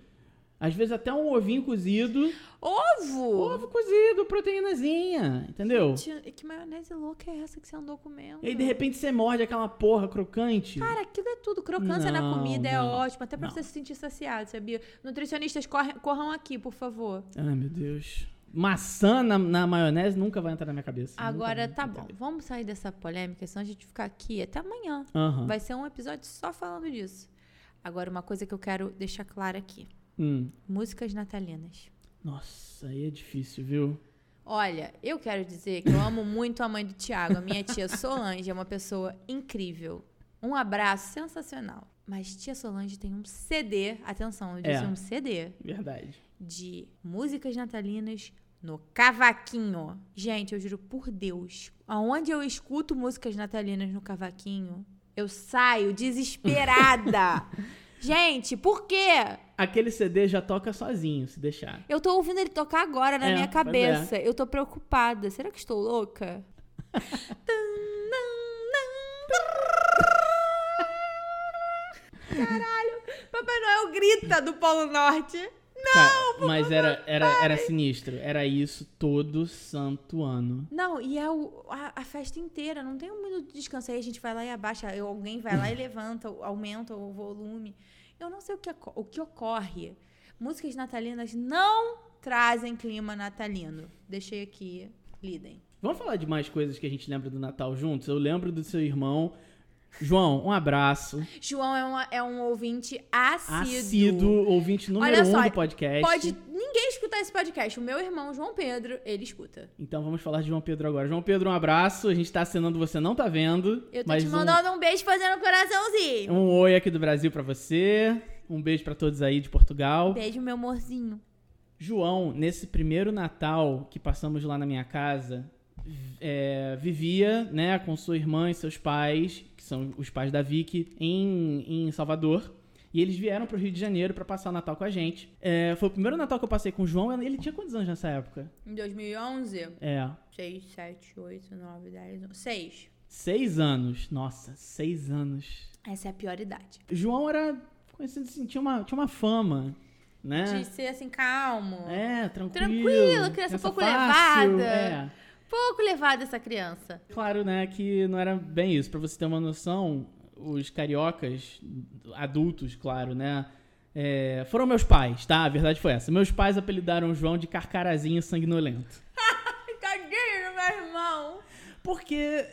Às vezes até um ovinho cozido. Ovo! Ovo cozido, proteínazinha, entendeu? Tia, que maionese louca é essa que você andou comendo? E aí, de repente, você morde aquela porra crocante. Cara, aquilo é tudo. Crocância na Não, comida é não, ótimo, até pra não. você se sentir saciado, sabia? Nutricionistas, corre- corram aqui, por favor. Ai, meu Deus. Maçã na, na maionese nunca vai entrar na minha cabeça. Agora, tá bom. Vamos sair dessa polêmica, senão a gente ficar aqui até amanhã. Aham. Vai ser um episódio só falando disso. Agora, uma coisa que eu quero deixar clara aqui: Hum. músicas natalinas. Nossa, aí é difícil, viu? Olha, eu quero dizer que eu amo muito a mãe do Tiago. A minha tia Solange é uma pessoa incrível. Um abraço sensacional. Mas tia Solange tem um CD, atenção, eu disse É. um CD, Verdade. de músicas natalinas no cavaquinho. Gente, eu juro por Deus, aonde eu escuto músicas natalinas no cavaquinho, eu saio desesperada. Gente, por quê? Aquele CD já toca sozinho, se deixar. Eu tô ouvindo ele tocar agora na É, minha pois cabeça. Eu tô preocupada. Será que estou louca? Caralho! Papai Noel grita do Polo Norte. Não! mas era, era, era sinistro. Era isso todo santo ano. Não, e é o- a, a festa inteira. Não tem um minuto de descanso. Aí a gente vai lá e abaixa. Alguém vai lá e levanta, aumenta o volume. Eu não sei o que, o que ocorre. Músicas natalinas não trazem clima natalino. Deixei aqui. Lidem. Vamos falar de mais coisas que a gente lembra do Natal juntos? Eu lembro do seu irmão. João, um abraço. João é, uma- é um ouvinte assíduo. Assíduo, ouvinte número Olha um só, do podcast. Pode ninguém escutar esse podcast. O meu irmão, João Pedro, ele escuta. Então vamos falar de João Pedro agora. João Pedro, um abraço. A gente tá acenando, você não tá vendo. Eu tô mas te um- mandando um, beijo fazendo um coraçãozinho. Um oi aqui do Brasil pra você. Um beijo pra todos aí de Portugal. Beijo, meu amorzinho. João, nesse primeiro Natal que passamos lá na minha casa, é, vivia, né, com sua irmã e seus pais, que são os pais da Vicky, em, em Salvador. E eles vieram pro Rio de Janeiro pra passar o Natal com a gente. É, foi o primeiro Natal que eu passei com o João. Ele tinha quantos anos nessa época? Em 2011, É, 6, 7, 8, 9, 10, 11, 6. seis anos. Nossa, seis anos. Essa é a pior idade. O João era conhecido assim, tinha uma, tinha uma fama, né? De ser assim, calmo. É, tranquilo. Tranquilo, criança pouco fácil, levada. É. Pouco levada essa criança. Claro, né, que não era bem isso. Pra você ter uma noção, os cariocas, adultos, claro, né, é, foram meus pais, tá? A verdade foi essa. Meus pais apelidaram o João de carcarazinho sanguinolento. Tadinho, meu irmão. Porque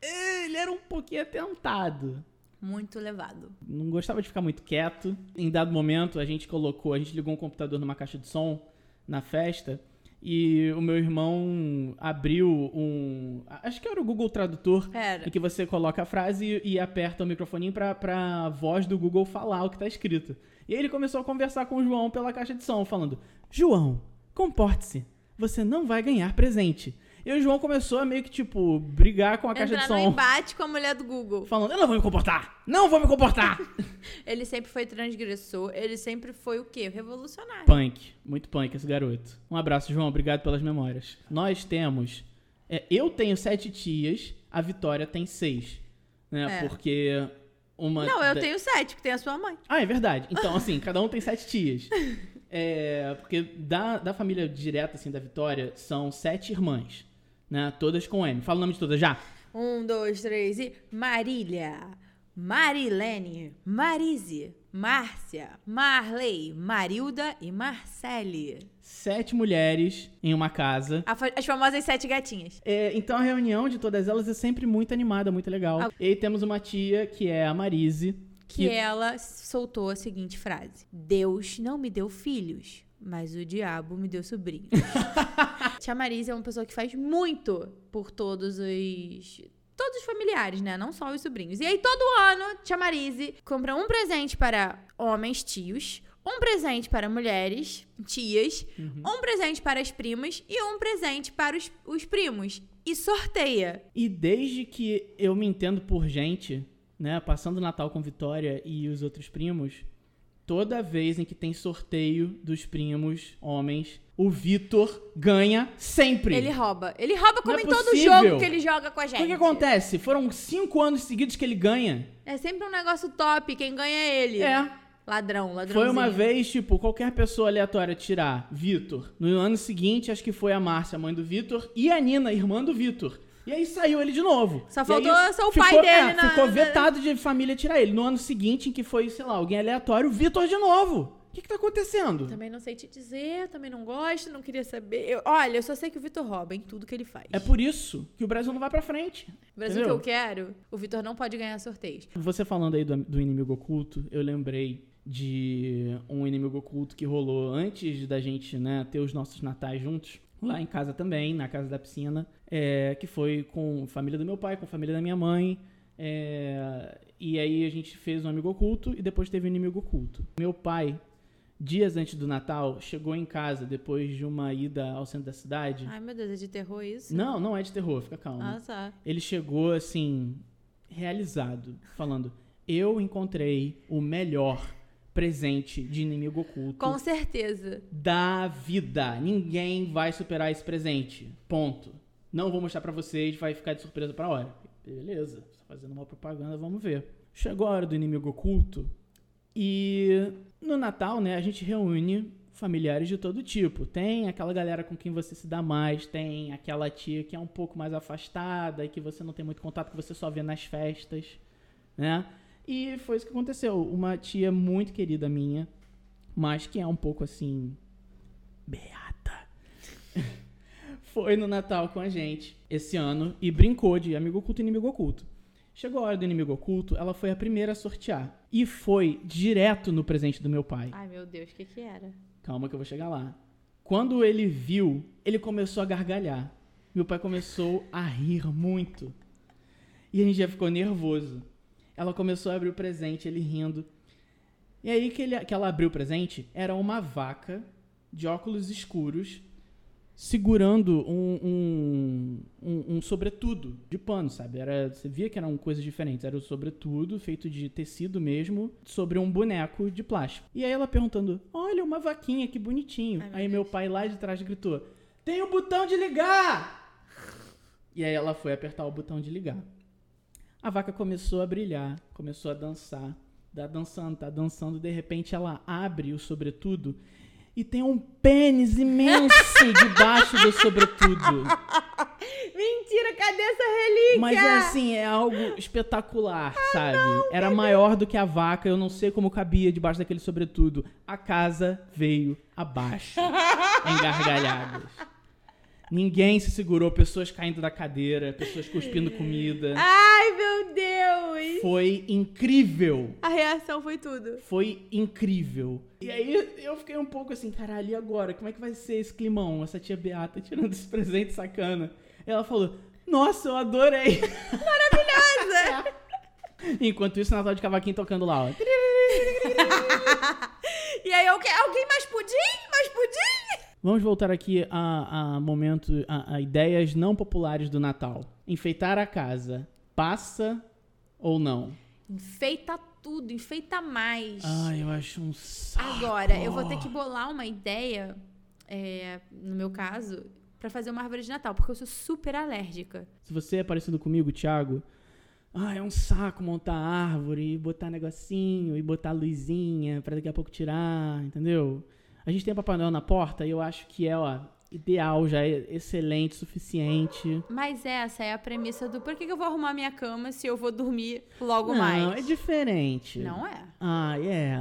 ele era um pouquinho atentado. Muito levado. Não gostava de ficar muito quieto. Em dado momento, a gente colocou, a gente ligou um computador numa caixa de som na festa. E o meu irmão abriu um. Acho que era o Google Tradutor. Era. Em que você coloca a frase e, e aperta o microfoninho pra, pra voz do Google falar o que tá escrito. E aí ele começou a conversar com o João pela caixa de som, falando: João, comporte-se. Você não vai ganhar presente. E o João começou a meio que, tipo, brigar com a caixa Entrar de no som. embate com a mulher do Google. Falando, eu não vou me comportar! Não vou me comportar! Ele sempre foi transgressor. Ele sempre foi o quê? Revolucionário. punk. Muito punk esse garoto. Um abraço, João. Obrigado pelas memórias. Nós temos. é, eu tenho sete tias, a Vitória tem seis. Né? É. Porque uma. Não, eu da- tenho sete, que tem a sua mãe. Ah, é verdade. Então, assim, cada um tem sete tias. é, porque da, da família direta, assim, da Vitória, são sete irmãs, né? Todas com M. Fala o nome de todas já. Um, dois, três e. Marília, Marilene, Marise, Márcia, Marley, Marilda e Marcele. Sete mulheres em uma casa. As famosas sete gatinhas. É, então a reunião de todas elas é sempre muito animada, muito legal. Ah. E aí temos uma tia, que é a Marise. Que ela soltou a seguinte frase: Deus não me deu filhos, mas o diabo me deu sobrinhos. Tia Marisa é uma pessoa que faz muito por todos os. Todos os familiares, né? Não só os sobrinhos. E aí, todo ano, Tia Marise compra um presente para homens, tios, um presente para mulheres, tias, um presente para as primas e um presente para os, os primos. E sorteia. E desde que eu me entendo por gente, né, passando o Natal com Vitória e os outros primos, toda vez em que tem sorteio dos primos homens, o Vitor ganha sempre. Ele rouba. Ele rouba como é em todo possível. jogo que ele joga com a O gente. que, que acontece? Foram cinco anos seguidos que ele ganha. É sempre um negócio top. Quem ganha é ele. É. Ladrão, ladrãozinho. Foi uma vez, tipo, qualquer pessoa aleatória tirar Vitor. No ano seguinte, acho que foi a Márcia, mãe do Vitor, e a Nina, irmã do Vitor. E aí saiu ele de novo. Só faltou aí só o ficou- pai dele é, na- Ficou vetado de família tirar ele. No ano seguinte, em que foi, sei lá, alguém aleatório, Vitor de novo. O que que tá acontecendo? Também não sei te dizer, também não gosto, não queria saber. Eu- olha, eu só sei que o Vitor rouba em tudo que ele faz. É por isso que o Brasil não vai pra frente. O Brasil entendeu? que eu quero, o Vitor não pode ganhar sorteios. Você falando aí do, do inimigo oculto, eu lembrei de um inimigo oculto que rolou antes da gente, né, ter os nossos natais juntos. Lá em casa também, na casa da piscina. é, que foi com a família do meu pai, com a família da minha mãe. é, e aí a gente fez um amigo oculto e depois teve um inimigo oculto. Meu pai, dias antes do Natal, chegou em casa depois de uma ida ao centro da cidade. Ai, meu Deus, é de terror isso? Não, não é de terror, fica calmo Ah, tá. ele chegou assim, realizado, falando: Eu encontrei o melhor presente de inimigo oculto Com certeza. da vida. Ninguém vai superar esse presente. Ponto. Não vou mostrar pra vocês, vai ficar de surpresa pra hora. Beleza, tá fazendo uma propaganda, vamos ver. Chegou a hora do inimigo oculto e no Natal, né, a gente reúne familiares de todo tipo. Tem aquela galera com quem você se dá mais, tem aquela tia que é um pouco mais afastada e que você não tem muito contato, que você só vê nas festas, né? E foi isso que aconteceu. Uma tia muito querida minha, mas que é um pouco assim. Beata. foi no Natal com a gente esse ano e brincou de amigo oculto e inimigo oculto. Chegou a hora do inimigo oculto, ela foi a primeira a sortear. E foi direto no presente do meu pai. Ai, meu Deus, o que que era? Calma que eu vou chegar lá. Quando ele viu, ele começou a gargalhar. Meu pai começou a rir muito. E a gente já ficou nervoso. Ela começou a abrir o presente, ele rindo. E aí que, ele- que ela abriu o presente, era uma vaca de óculos escuros segurando um, um, um, um sobretudo de pano, sabe? Era, você via que eram coisas diferentes. Era o sobretudo feito de tecido mesmo sobre um boneco de plástico. E aí ela perguntando: Olha, uma vaquinha, que bonitinho. Ai, meu aí meu pai lá de trás gritou: Tem o botão de ligar! E aí ela foi apertar o botão de ligar. A vaca começou a brilhar, começou a dançar. Tá dançando, tá dançando. De repente ela abre o sobretudo e tem um pênis imenso debaixo do sobretudo. Mentira, cadê essa relíquia? Mas é assim, é algo espetacular, sabe? Era maior do que a vaca, eu não sei como cabia debaixo daquele sobretudo. A casa veio abaixo, em gargalhadas. Ninguém se segurou, pessoas caindo da cadeira, pessoas cuspindo comida. Ai, meu Deus! Foi incrível. A reação foi tudo. Foi incrível. E aí eu fiquei um pouco assim, caralho, e agora? Como é que vai ser esse climão? Essa tia Beata tirando esse presente sacana. Ela falou, nossa, eu adorei. Maravilhosa! Enquanto isso, Natal de Cavaquinho tocando lá, ó. e aí, alguém, alguém mais pudim? Mais pudim? Vamos voltar aqui a, a momento, a, a ideias não populares do Natal. Enfeitar a casa. Passa ou não? Enfeita tudo, enfeita mais. Ai, eu acho um saco. Agora, eu vou ter que bolar uma ideia, é, no meu caso, pra fazer uma árvore de Natal, porque eu sou super alérgica. Se você é parecido comigo, Thiago, ah, é um saco montar árvore, e botar negocinho, e botar luzinha pra daqui a pouco tirar, entendeu? A gente tem Papai Noel na porta e eu acho que é, ó, ideal, já é excelente, suficiente. Mas essa é a premissa do por que, que eu vou arrumar minha cama se eu vou dormir logo não, mais? é diferente. Não é. Ah, é.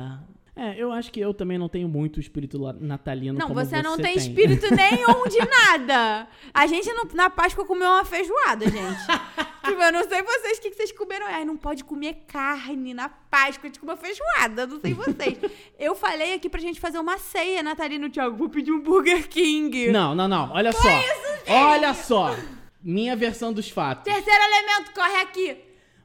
É, eu acho que eu também não tenho muito espírito natalino Não, como você não tem tem espírito nenhum de nada. A gente não- na Páscoa comeu uma feijoada, gente. tipo, eu não sei vocês o que, que vocês comeram. Ai, não pode comer carne na Páscoa, a gente comeu feijoada, não sei vocês. eu falei aqui pra gente fazer uma ceia natalina, Thiago. Vou pedir um Burger King. Não, não, não. Olha só. Olha só. Minha versão dos fatos. Terceiro elemento, corre aqui.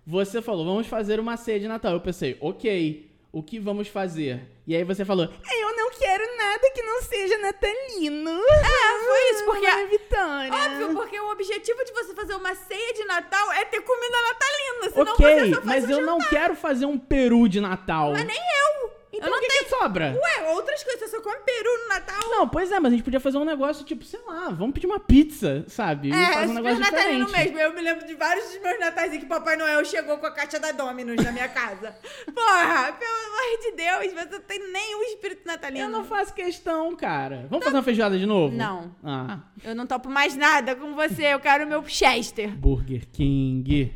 Você falou, vamos fazer uma ceia de Natal. Eu pensei, ok, o que vamos fazer? E aí você falou, eu não quero nada que não seja natalino. É, foi isso, porque... Ana Vitória. Óbvio, porque o objetivo de você fazer uma ceia de Natal é ter comida natalina. Senão Ok, mas um eu não quero fazer um peru de Natal. Mas nem eu. Então eu não o que, que sobra? Ué, outras coisas, você só come peru no Natal. Não, pois é, mas a gente podia fazer um negócio tipo, sei lá, vamos pedir uma pizza, sabe? É, faz um negócio natalino diferente. mesmo. Eu me lembro de vários dos meus natais em que Papai Noel chegou com a caixa da Dominus na minha casa. Porra, pelo amor de Deus, você não tem nenhum espírito natalino. Eu não faço questão, cara. Vamos fazer uma feijoada de novo? Não. Ah. Eu não topo mais nada com você, eu quero o meu Chester. Burger King.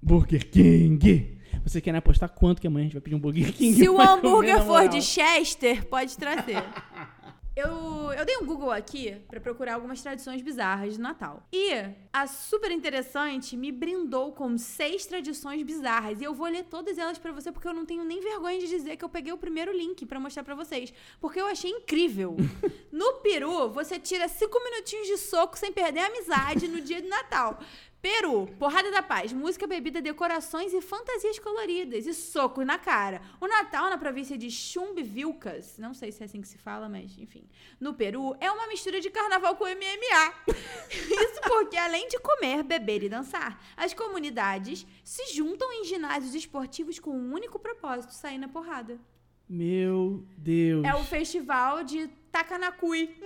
Burger King. Você quer apostar quanto que amanhã a gente vai pedir um Burger King? Se o hambúrguer for de Chester, pode trazer. Eu, eu dei um Google aqui pra procurar algumas tradições bizarras de Natal. E a super interessante me brindou com seis tradições bizarras. E eu vou ler todas elas pra você porque eu não tenho nem vergonha de dizer que eu peguei o primeiro link pra mostrar pra vocês. Porque eu achei incrível. No Peru, você tira cinco minutinhos de soco sem perder a amizade no dia de Natal. Peru, porrada da paz, música, bebida, decorações e fantasias coloridas e socos na cara. O Natal na província de Chumbivilcas, não sei se é assim que se fala, mas enfim, no Peru é uma mistura de carnaval com MMA. Isso porque além de comer, beber e dançar, as comunidades se juntam em ginásios esportivos com um único propósito, sair na porrada. Meu Deus. É o festival de Takanakui.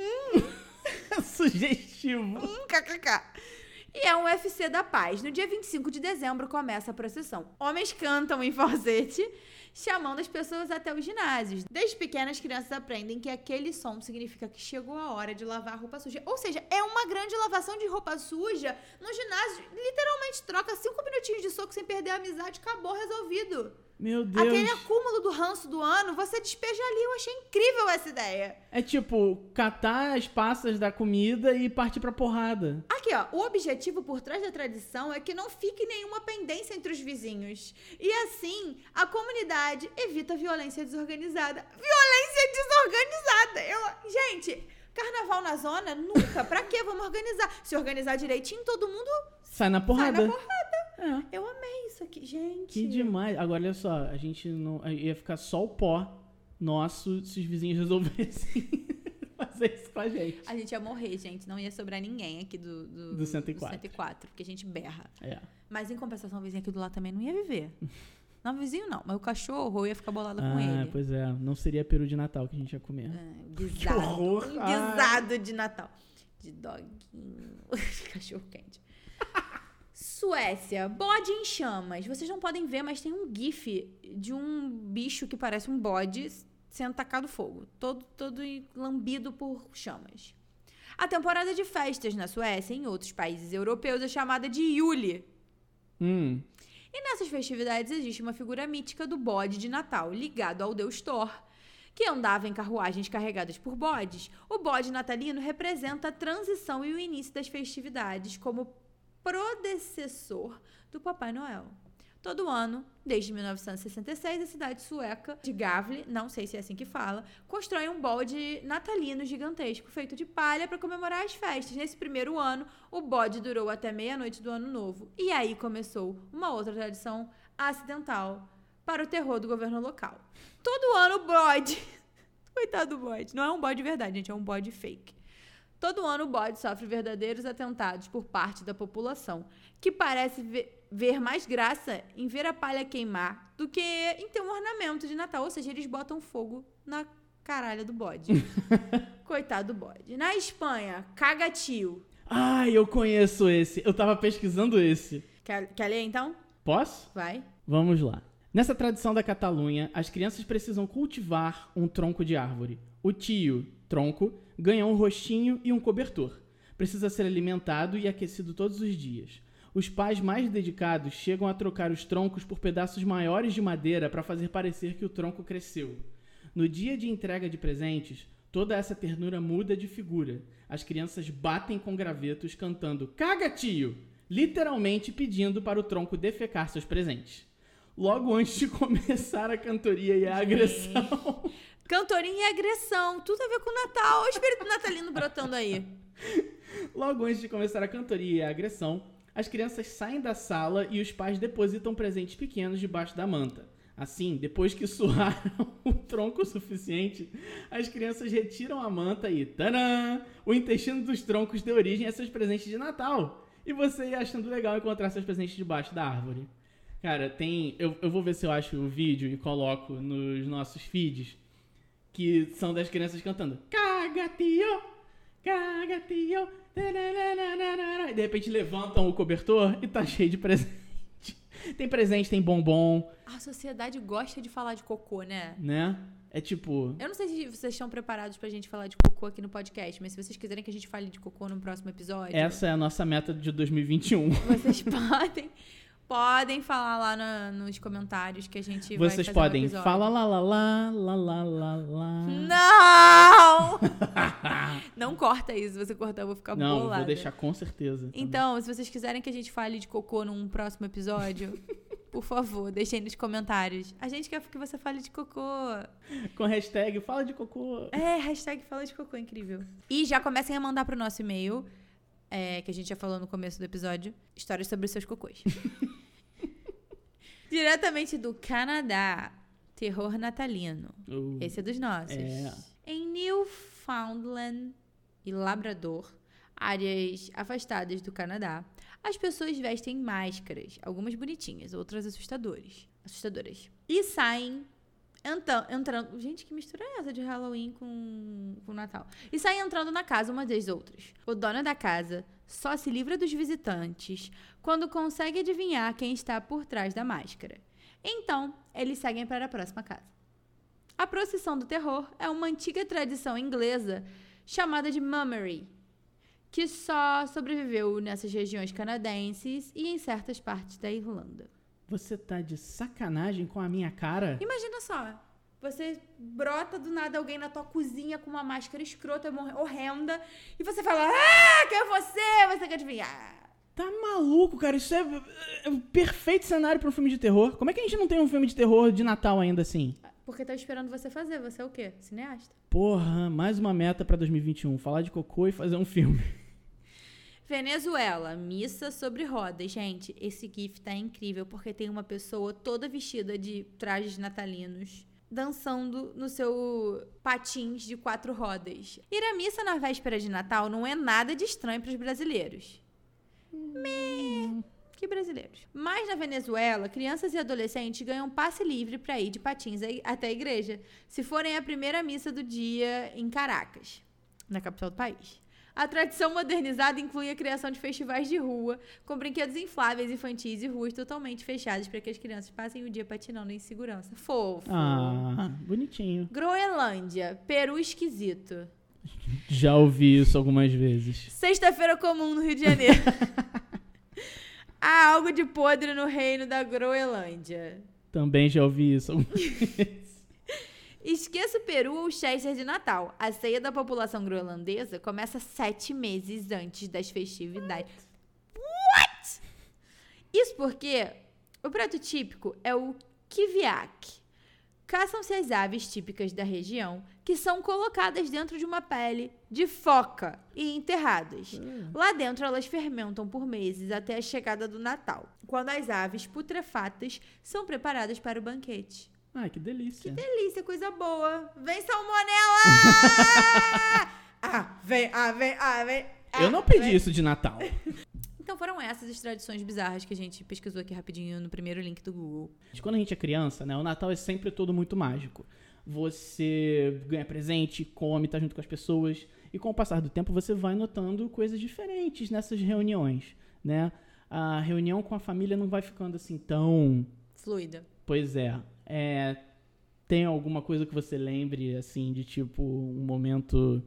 Sugestivo. Hum, kkk. E é um UFC da paz. No dia 25 de dezembro começa a procissão. Homens cantam em falsete, chamando as pessoas até os ginásios. Desde pequenas, as crianças aprendem que aquele som significa que chegou a hora de lavar roupa suja. Ou seja, é uma grande lavação de roupa suja no ginásio. Literalmente, troca cinco minutinhos de soco sem perder a amizade, acabou, resolvido. Meu Deus. Aquele acúmulo do ranço do ano, você despeja ali. Eu achei incrível essa ideia. É tipo, catar as passas da comida e partir pra porrada. Aqui, ó, o objetivo por trás da tradição é que não fique nenhuma pendência entre os vizinhos. E assim, a comunidade evita violência desorganizada. Violência desorganizada! Eu, gente, carnaval na zona? Nunca. Pra quê? Vamos organizar. Se organizar direitinho, todo mundo Sai na sai porrada. na porrada. É. Eu amei isso aqui, gente. Que demais. Agora, olha só, a gente não. Ia ficar só o pó nosso se os vizinhos resolvessem fazer isso com a gente. A gente ia morrer, gente. Não ia sobrar ninguém aqui do, do, Do 104. 104, porque a gente berra. É. Mas em compensação, o vizinho aqui do lado também não ia viver. Não, o vizinho não, mas o cachorro eu ia ficar bolada com Ah, ele. pois é. Não seria peru de Natal que a gente ia comer. É, guisado. horror. Um guisado de Natal. De doguinho. Cachorro quente. Suécia, bode em chamas. Vocês não podem ver, mas tem um gif de um bicho que parece um bode sendo tacado fogo. Todo, todo lambido por chamas. A temporada de festas na Suécia e em outros países europeus é chamada de Yule. Hum. E nessas festividades existe uma figura mítica do bode de Natal, ligado ao deus Thor, que andava em carruagens carregadas por bodes. O bode natalino representa a transição e o início das festividades como predecessor do Papai Noel. Todo ano, desde 1966, a cidade sueca de Gavle, não sei se é assim que fala, constrói um bode natalino gigantesco feito de palha para comemorar as festas. Nesse primeiro ano, o bode durou até meia-noite do ano novo. E aí começou uma outra tradição acidental para o terror do governo local. Todo ano o bode. Coitado do bode. Não é um bode de verdade, gente, é um bode fake. Todo ano o bode sofre verdadeiros atentados por parte da população, que parece ve- ver mais graça em ver a palha queimar do que em ter um ornamento de Natal. Ou seja, eles botam fogo na caralha do bode. Coitado do bode. Na Espanha, cagatio. Ai, eu conheço esse. Eu tava pesquisando esse. Quer, quer ler então? Posso? Vai. Vamos lá. Nessa tradição da Catalunha, as crianças precisam cultivar um tronco de árvore. O tio, tronco, ganha um rostinho e um cobertor. Precisa ser alimentado e aquecido todos os dias. Os pais mais dedicados chegam a trocar os troncos por pedaços maiores de madeira para fazer parecer que o tronco cresceu. No dia de entrega de presentes, toda essa ternura muda de figura. As crianças batem com gravetos cantando Caga, tio! Literalmente pedindo para o tronco defecar seus presentes. Logo antes de começar a cantoria e a agressão. Cantorinha e agressão. Tudo a ver com o Natal. Olha o espírito natalino brotando aí. Logo antes de começar a cantoria e a agressão, as crianças saem da sala e os pais depositam presentes pequenos debaixo da manta. Assim, depois que suaram o tronco suficiente, as crianças retiram a manta e, tadã! O intestino dos troncos deu origem a seus presentes de Natal. E você ia achando legal encontrar seus presentes debaixo da árvore. Cara, tem. Eu, eu vou ver se eu acho o vídeo e coloco nos nossos feeds. Que são das crianças cantando Caga, tio! Caga, tio! E de repente levantam o cobertor e tá cheio de presente. Tem presente, tem bombom, A sociedade gosta de falar de cocô, né? né? É tipo. Eu não sei se vocês estão preparados pra gente falar de cocô aqui no podcast, mas se vocês quiserem que a gente fale de cocô no próximo episódio, Essa é a nossa meta de 2021. vocês podem, podem falar lá na- nos comentários que a gente vai Vocês fazer um podem. episódio. Fala lá, lá, lá, lá, lá, lá, lá. Não! não corta isso. Se você cortar, eu vou ficar Não, bolada. vou deixar com certeza. também. Então, se vocês quiserem que a gente fale de cocô num próximo episódio, por favor, deixem nos comentários. A gente quer que você fale de cocô. Com hashtag fala de cocô. É, hashtag fala de cocô, incrível. E já comecem a mandar pro nosso e-mail, é, que a gente já falou no começo do episódio, histórias sobre os seus cocôs. Diretamente do Canadá, terror natalino. Uh, Esse é dos nossos. É. Em Newfoundland e Labrador, áreas afastadas do Canadá, as pessoas vestem máscaras, algumas bonitinhas, outras assustadoras. Assustadoras. E saem enta- entrando. Gente, que mistura é essa de Halloween com, com Natal? E saem entrando na casa umas das outras. O dono da casa só se livra dos visitantes quando consegue adivinhar quem está por trás da máscara. Então, eles seguem para a próxima casa. A procissão do terror é uma antiga tradição inglesa chamada de mummery, que só sobreviveu nessas regiões canadenses e em certas partes da Irlanda. Você tá de sacanagem com a minha cara? Imagina só, você brota do nada alguém na tua cozinha com uma máscara escrota, mor- horrenda, e você fala, ah, que é você, você quer adivinhar. Tá maluco, cara? Isso é, é o perfeito cenário pra um filme de terror. Como é que a gente não tem um filme de terror de Natal ainda assim? Porque tá esperando você fazer, você é o quê? Cineasta. Porra, mais uma meta pra 2021. Falar de cocô e fazer um filme. Venezuela, missa sobre rodas. Gente, esse GIF tá incrível porque tem uma pessoa toda vestida de trajes natalinos dançando no seu patins de quatro rodas. Ir à missa na véspera de Natal não é nada de estranho para os brasileiros. Meh, que brasileiros. Mas na Venezuela, crianças e adolescentes ganham passe livre para ir de patins até a igreja, se forem à primeira missa do dia em Caracas, na capital do país. A tradição modernizada inclui a criação de festivais de rua, com brinquedos infláveis infantis e ruas totalmente fechadas para que as crianças passem o dia patinando em segurança. Fofo. Ah, bonitinho. Groenlândia, Peru esquisito. Já ouvi isso algumas vezes. Sexta-feira comum no Rio de Janeiro. Há algo de podre no reino da Groenlândia. Também já ouvi isso algumas vezes. Esqueça o Peru ou Chester de Natal. A ceia da população groenlandesa começa sete meses antes das festividades. What? Isso porque o prato típico é o kiviak. Caçam-se as aves típicas da região que são colocadas dentro de uma pele de foca e enterradas. Lá dentro elas fermentam por meses até a chegada do Natal, quando as aves putrefatas são preparadas para o banquete. Ah, que delícia. Delícia, coisa boa. Vem, salmonela! ah, vem, ah, vem, ah, vem. ah, Eu não pedi vem. isso de Natal. Então foram essas as tradições bizarras que a gente pesquisou aqui rapidinho no primeiro link do Google. Quando a gente é criança, né? O Natal é sempre todo muito mágico. Você ganha presente, come, tá junto com as pessoas. E com o passar do tempo, você vai notando coisas diferentes nessas reuniões, né? A reunião com a família não vai ficando assim tão Fluida. Pois é. É. Tem alguma coisa que você lembre, assim, de tipo, um momento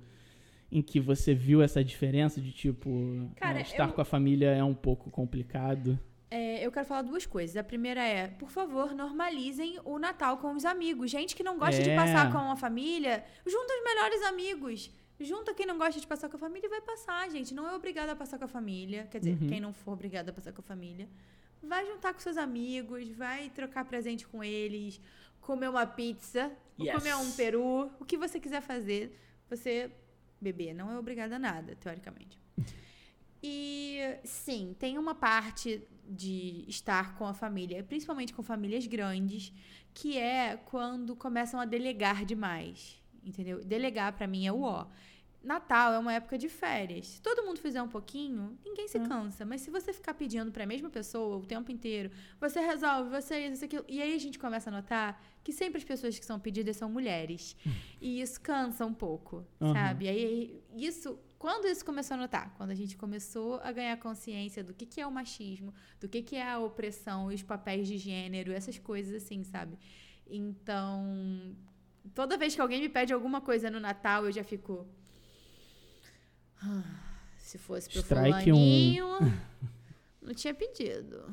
em que você viu essa diferença de tipo, Cara, né, estar eu- com a família é um pouco complicado? É, eu quero falar duas coisas. A primeira é, por favor, normalizem o Natal com os amigos. Gente que não gosta de É. passar com a família, junta os melhores amigos. Junta quem não gosta de passar com a família e vai passar, gente. Não é obrigado a passar com a família. Quer dizer, Uhum. quem não for obrigado a passar com a família. Vai juntar com seus amigos, vai trocar presente com eles, comer uma pizza, Yes. comer um peru, o que você quiser fazer. Você beber, não é obrigado a nada, teoricamente. E sim, tem uma parte de estar com a família, principalmente com famílias grandes, que é quando começam a delegar demais, entendeu? Delegar pra mim é o ó. Natal é uma época de férias. Se todo mundo fizer um pouquinho, ninguém se cansa. Mas se você ficar pedindo pra mesma pessoa o tempo inteiro, você resolve, você isso, aquilo. E aí a gente começa a notar que sempre as pessoas que são pedidas são mulheres. e isso cansa um pouco, Aham. sabe? E aí isso. Quando isso começou a notar? Quando a gente começou a ganhar consciência do que, que é o machismo, do que, que é a opressão e os papéis de gênero, essas coisas assim, sabe? Então, toda vez que alguém me pede alguma coisa no Natal, eu já fico. "Ah, Se fosse pro Strike um." fulaninho, não tinha pedido.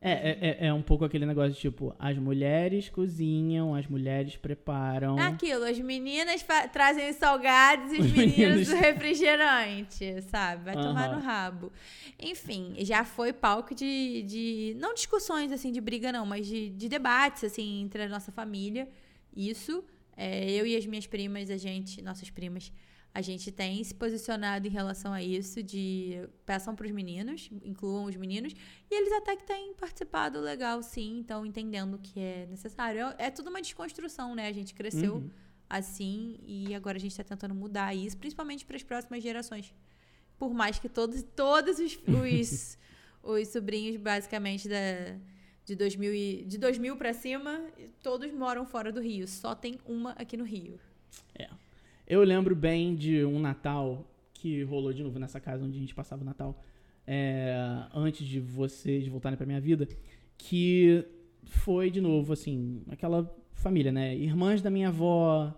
É, é, é- é um pouco aquele negócio de tipo, as mulheres cozinham, as mulheres preparam. É aquilo, as meninas trazem os salgados e os Os meninos meninos- o refrigerante, sabe? Vai tomar Aham. no rabo. Enfim, já foi palco de, de. Não discussões assim de briga, não, mas de, de debates, assim, entre a nossa família. Isso. é, eu e as minhas primas, a gente, nossas primas, a gente tem se posicionado em relação a isso, de peçam para os meninos, incluam os meninos, e eles até que têm participado legal, sim, estão entendendo que é necessário. É, é tudo uma desconstrução, né? A gente cresceu Uhum. assim e agora a gente está tentando mudar isso, principalmente para as próximas gerações. Por mais que todos, todos os, os, os sobrinhos, basicamente, da, de 2000, e, de 2000 para cima, todos moram fora do Rio. Só tem uma aqui no Rio. Eu lembro bem de um Natal que rolou de novo nessa casa onde a gente passava o Natal, é, antes de vocês voltarem pra minha vida, que foi de novo, assim, aquela família, né? Irmãs da minha avó,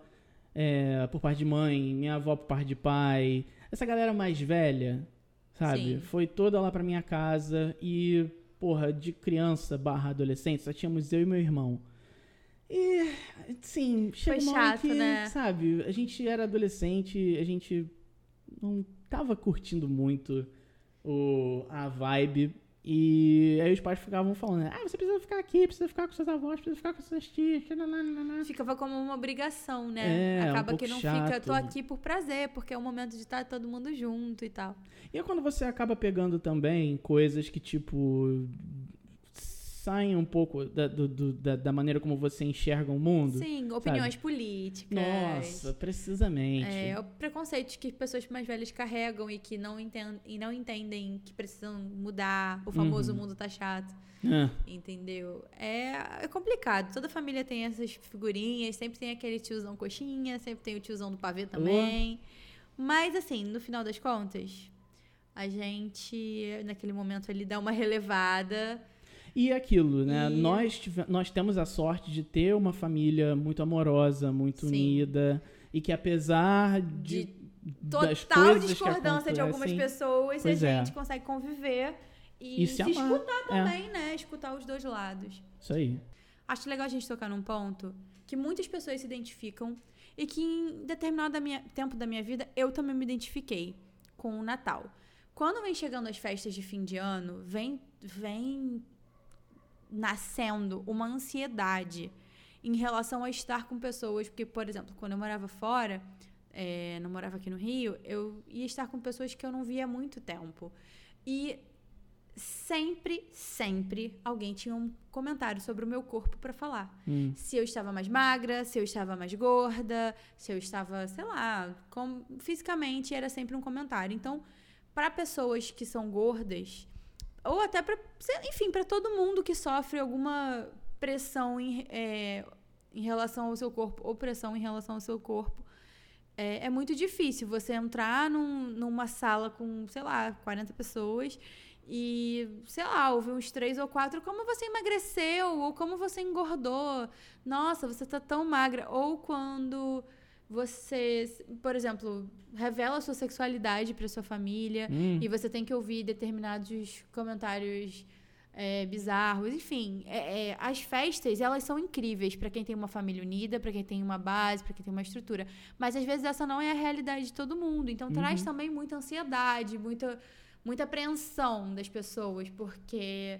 é, por parte de mãe, minha avó por parte de pai, essa galera mais velha, sabe? Sim. Foi toda lá pra minha casa e, porra, de criança barra adolescente, só tínhamos eu e meu irmão. E, sim, chegou hora chato, que, né? sabe, a gente era adolescente, a gente não tava curtindo muito o, a vibe. E aí os pais ficavam falando, ah, você precisa ficar aqui, precisa ficar com seus avós, precisa ficar com suas tias. nananana." Ficava como uma obrigação, né? É, um Acaba pouco que não chato. fica, tô aqui por prazer, porque é o momento de estar todo mundo junto e tal. E é quando você acaba pegando também coisas que, tipo, saem um pouco da, do- do- da, da maneira como você enxerga o mundo. Sim, opiniões políticas. Nossa, precisamente. É, o preconceito que pessoas mais velhas carregam e que não, enten e não entendem que precisam mudar. O famoso Uhum. mundo tá chato, Ah, entendeu? É, é complicado. Toda família tem essas figurinhas, sempre tem aquele tiozão coxinha, sempre tem o tiozão do pavê também. Mas, assim, no final das contas, a gente, naquele momento ali, dá uma relevada. E aquilo, né? E- Nós, tive- nós temos a sorte de ter uma família muito amorosa, muito Sim. unida. E que apesar de. De das Total discordância de algumas pessoas, Pois a é. gente consegue conviver e, E se se, escutar É. também, né? Escutar os dois lados. Isso aí. Acho legal a gente tocar num ponto que muitas pessoas se identificam e que em determinado da minha- tempo da minha vida eu também me identifiquei com o Natal. Quando vem chegando as festas de fim de ano, vem, vem nascendo uma ansiedade em relação a estar com pessoas. Porque, por exemplo, quando eu morava fora, é, não morava aqui no Rio, eu ia estar com pessoas que eu não via há muito tempo. E sempre, sempre alguém tinha um comentário sobre o meu corpo para falar. Hum. Se eu estava mais magra, se eu estava mais gorda, se eu estava, sei lá, com, fisicamente era sempre um comentário. Então, para pessoas que são gordas, ou até para, enfim, para todo mundo que sofre alguma pressão em, é, em relação ao seu corpo, ou pressão em relação ao seu corpo, é, é muito difícil você entrar num- numa sala com, sei lá, 40 pessoas e, sei lá, ouvir uns três ou quatro, como você emagreceu, ou como você engordou. Nossa, você tá tão magra. Ou quando você, por exemplo, revela a sua sexualidade para sua família Hum. e você tem que ouvir determinados comentários é, bizarros, enfim, é, é, as festas elas são incríveis para quem tem uma família unida, para quem tem uma base, para quem tem uma estrutura, mas às vezes essa não é a realidade de todo mundo, então traz também muita ansiedade, muita muita apreensão das pessoas, porque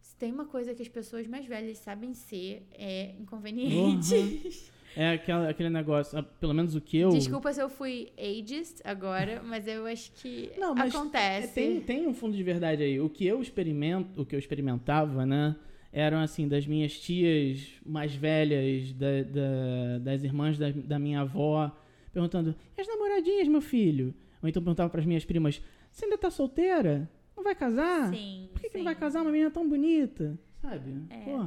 se tem uma coisa que as pessoas mais velhas sabem ser é inconveniente. É aquela, aquele negócio, ah, pelo menos o que eu. Desculpa se eu fui ageist agora, mas eu acho que Não, acontece. Tem, tem um fundo de verdade aí. O que eu experimento, o que eu experimentava, né? Eram assim, das minhas tias mais velhas, da, da- das irmãs da, da minha avó, perguntando: e as namoradinhas, meu filho? Ou então perguntava pras minhas primas: você ainda tá solteira? Não vai casar? Sim, Por que, que não vai casar uma menina tão bonita? Sabe? É. Pô.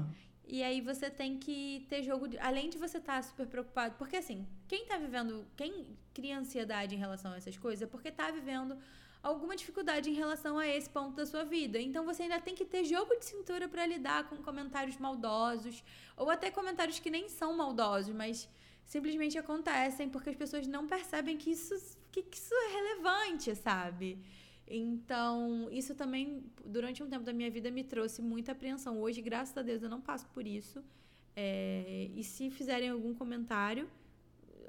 E aí você tem que ter jogo de. Além de você estar super preocupado. Porque assim, quem tá vivendo. Quem cria ansiedade em relação a essas coisas é porque tá vivendo alguma dificuldade em relação a esse ponto da sua vida. Então você ainda tem que ter jogo de cintura pra lidar com comentários maldosos. Ou até comentários que nem são maldosos, mas simplesmente acontecem porque as pessoas não percebem que isso, que, que isso é relevante, sabe? Então, isso também, durante um tempo da minha vida, me trouxe muita apreensão. Hoje, graças a Deus, eu não passo por isso. É, e se fizerem algum comentário,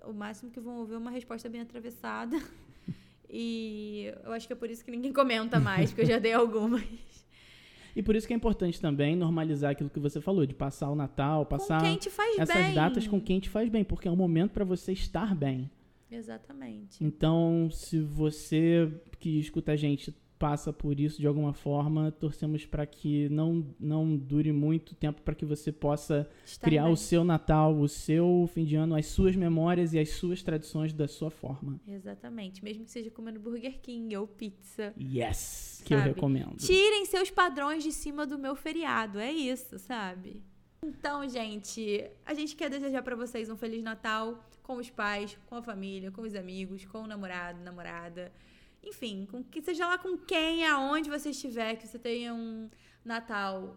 o máximo que vão ouvir é uma resposta bem atravessada. E eu acho que é por isso que ninguém comenta mais, porque eu já dei algumas. E por isso que é importante também normalizar aquilo que você falou, de passar o Natal, passar com quem te faz essas bem. datas com quem te faz bem, porque é um momento pra você estar bem. Exatamente. Então, se você que escuta a gente passa por isso de alguma forma, torcemos para que não, não dure muito tempo para que você possa Estar criar bem. o seu Natal, o seu fim de ano, as suas memórias e as suas tradições da sua forma. Exatamente. Mesmo que seja comendo Burger King ou pizza. Yes, que eu Sabe? recomendo. Tirem seus padrões de cima do meu feriado. É isso, sabe? Então, gente, a gente quer desejar pra vocês um Feliz Natal com os pais, com a família, com os amigos, com o namorado, namorada. Enfim, com que seja lá com quem, aonde você estiver, que você tenha um Natal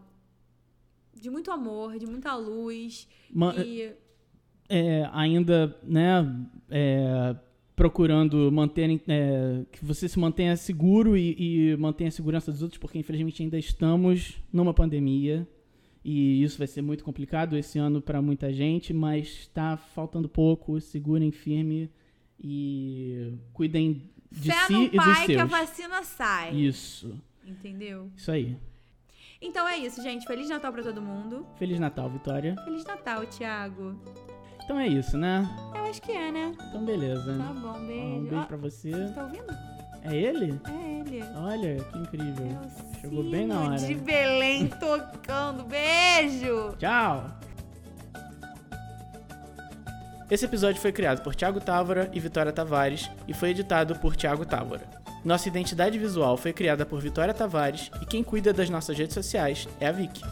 de muito amor, de muita luz. Ma- e é, ainda, né, é, procurando manter, é, que você se mantenha seguro e, e mantenha a segurança dos outros, porque infelizmente ainda estamos numa pandemia e isso vai ser muito complicado esse ano para muita gente, mas está faltando pouco, segurem firme e cuidem de fé si no e dos pai que a seus. vacina sai. Isso, Entendeu? isso aí. Então é isso, gente. Feliz Natal pra todo mundo. Feliz Natal, Vitória. Feliz Natal, Thiago. Então é isso, né? Eu acho que é, né? Então beleza. Tá bom, beijo. um beijo Ó, pra você. Você tá ouvindo? É ele? É ele. Olha, que incrível. É o Chegou bem na hora. de Belém tocando. Beijo! Tchau! Esse episódio foi criado por Thiago Távora e Vitória Tavares e foi editado por Thiago Távora. Nossa identidade visual foi criada por Vitória Tavares e quem cuida das nossas redes sociais é a Vicky.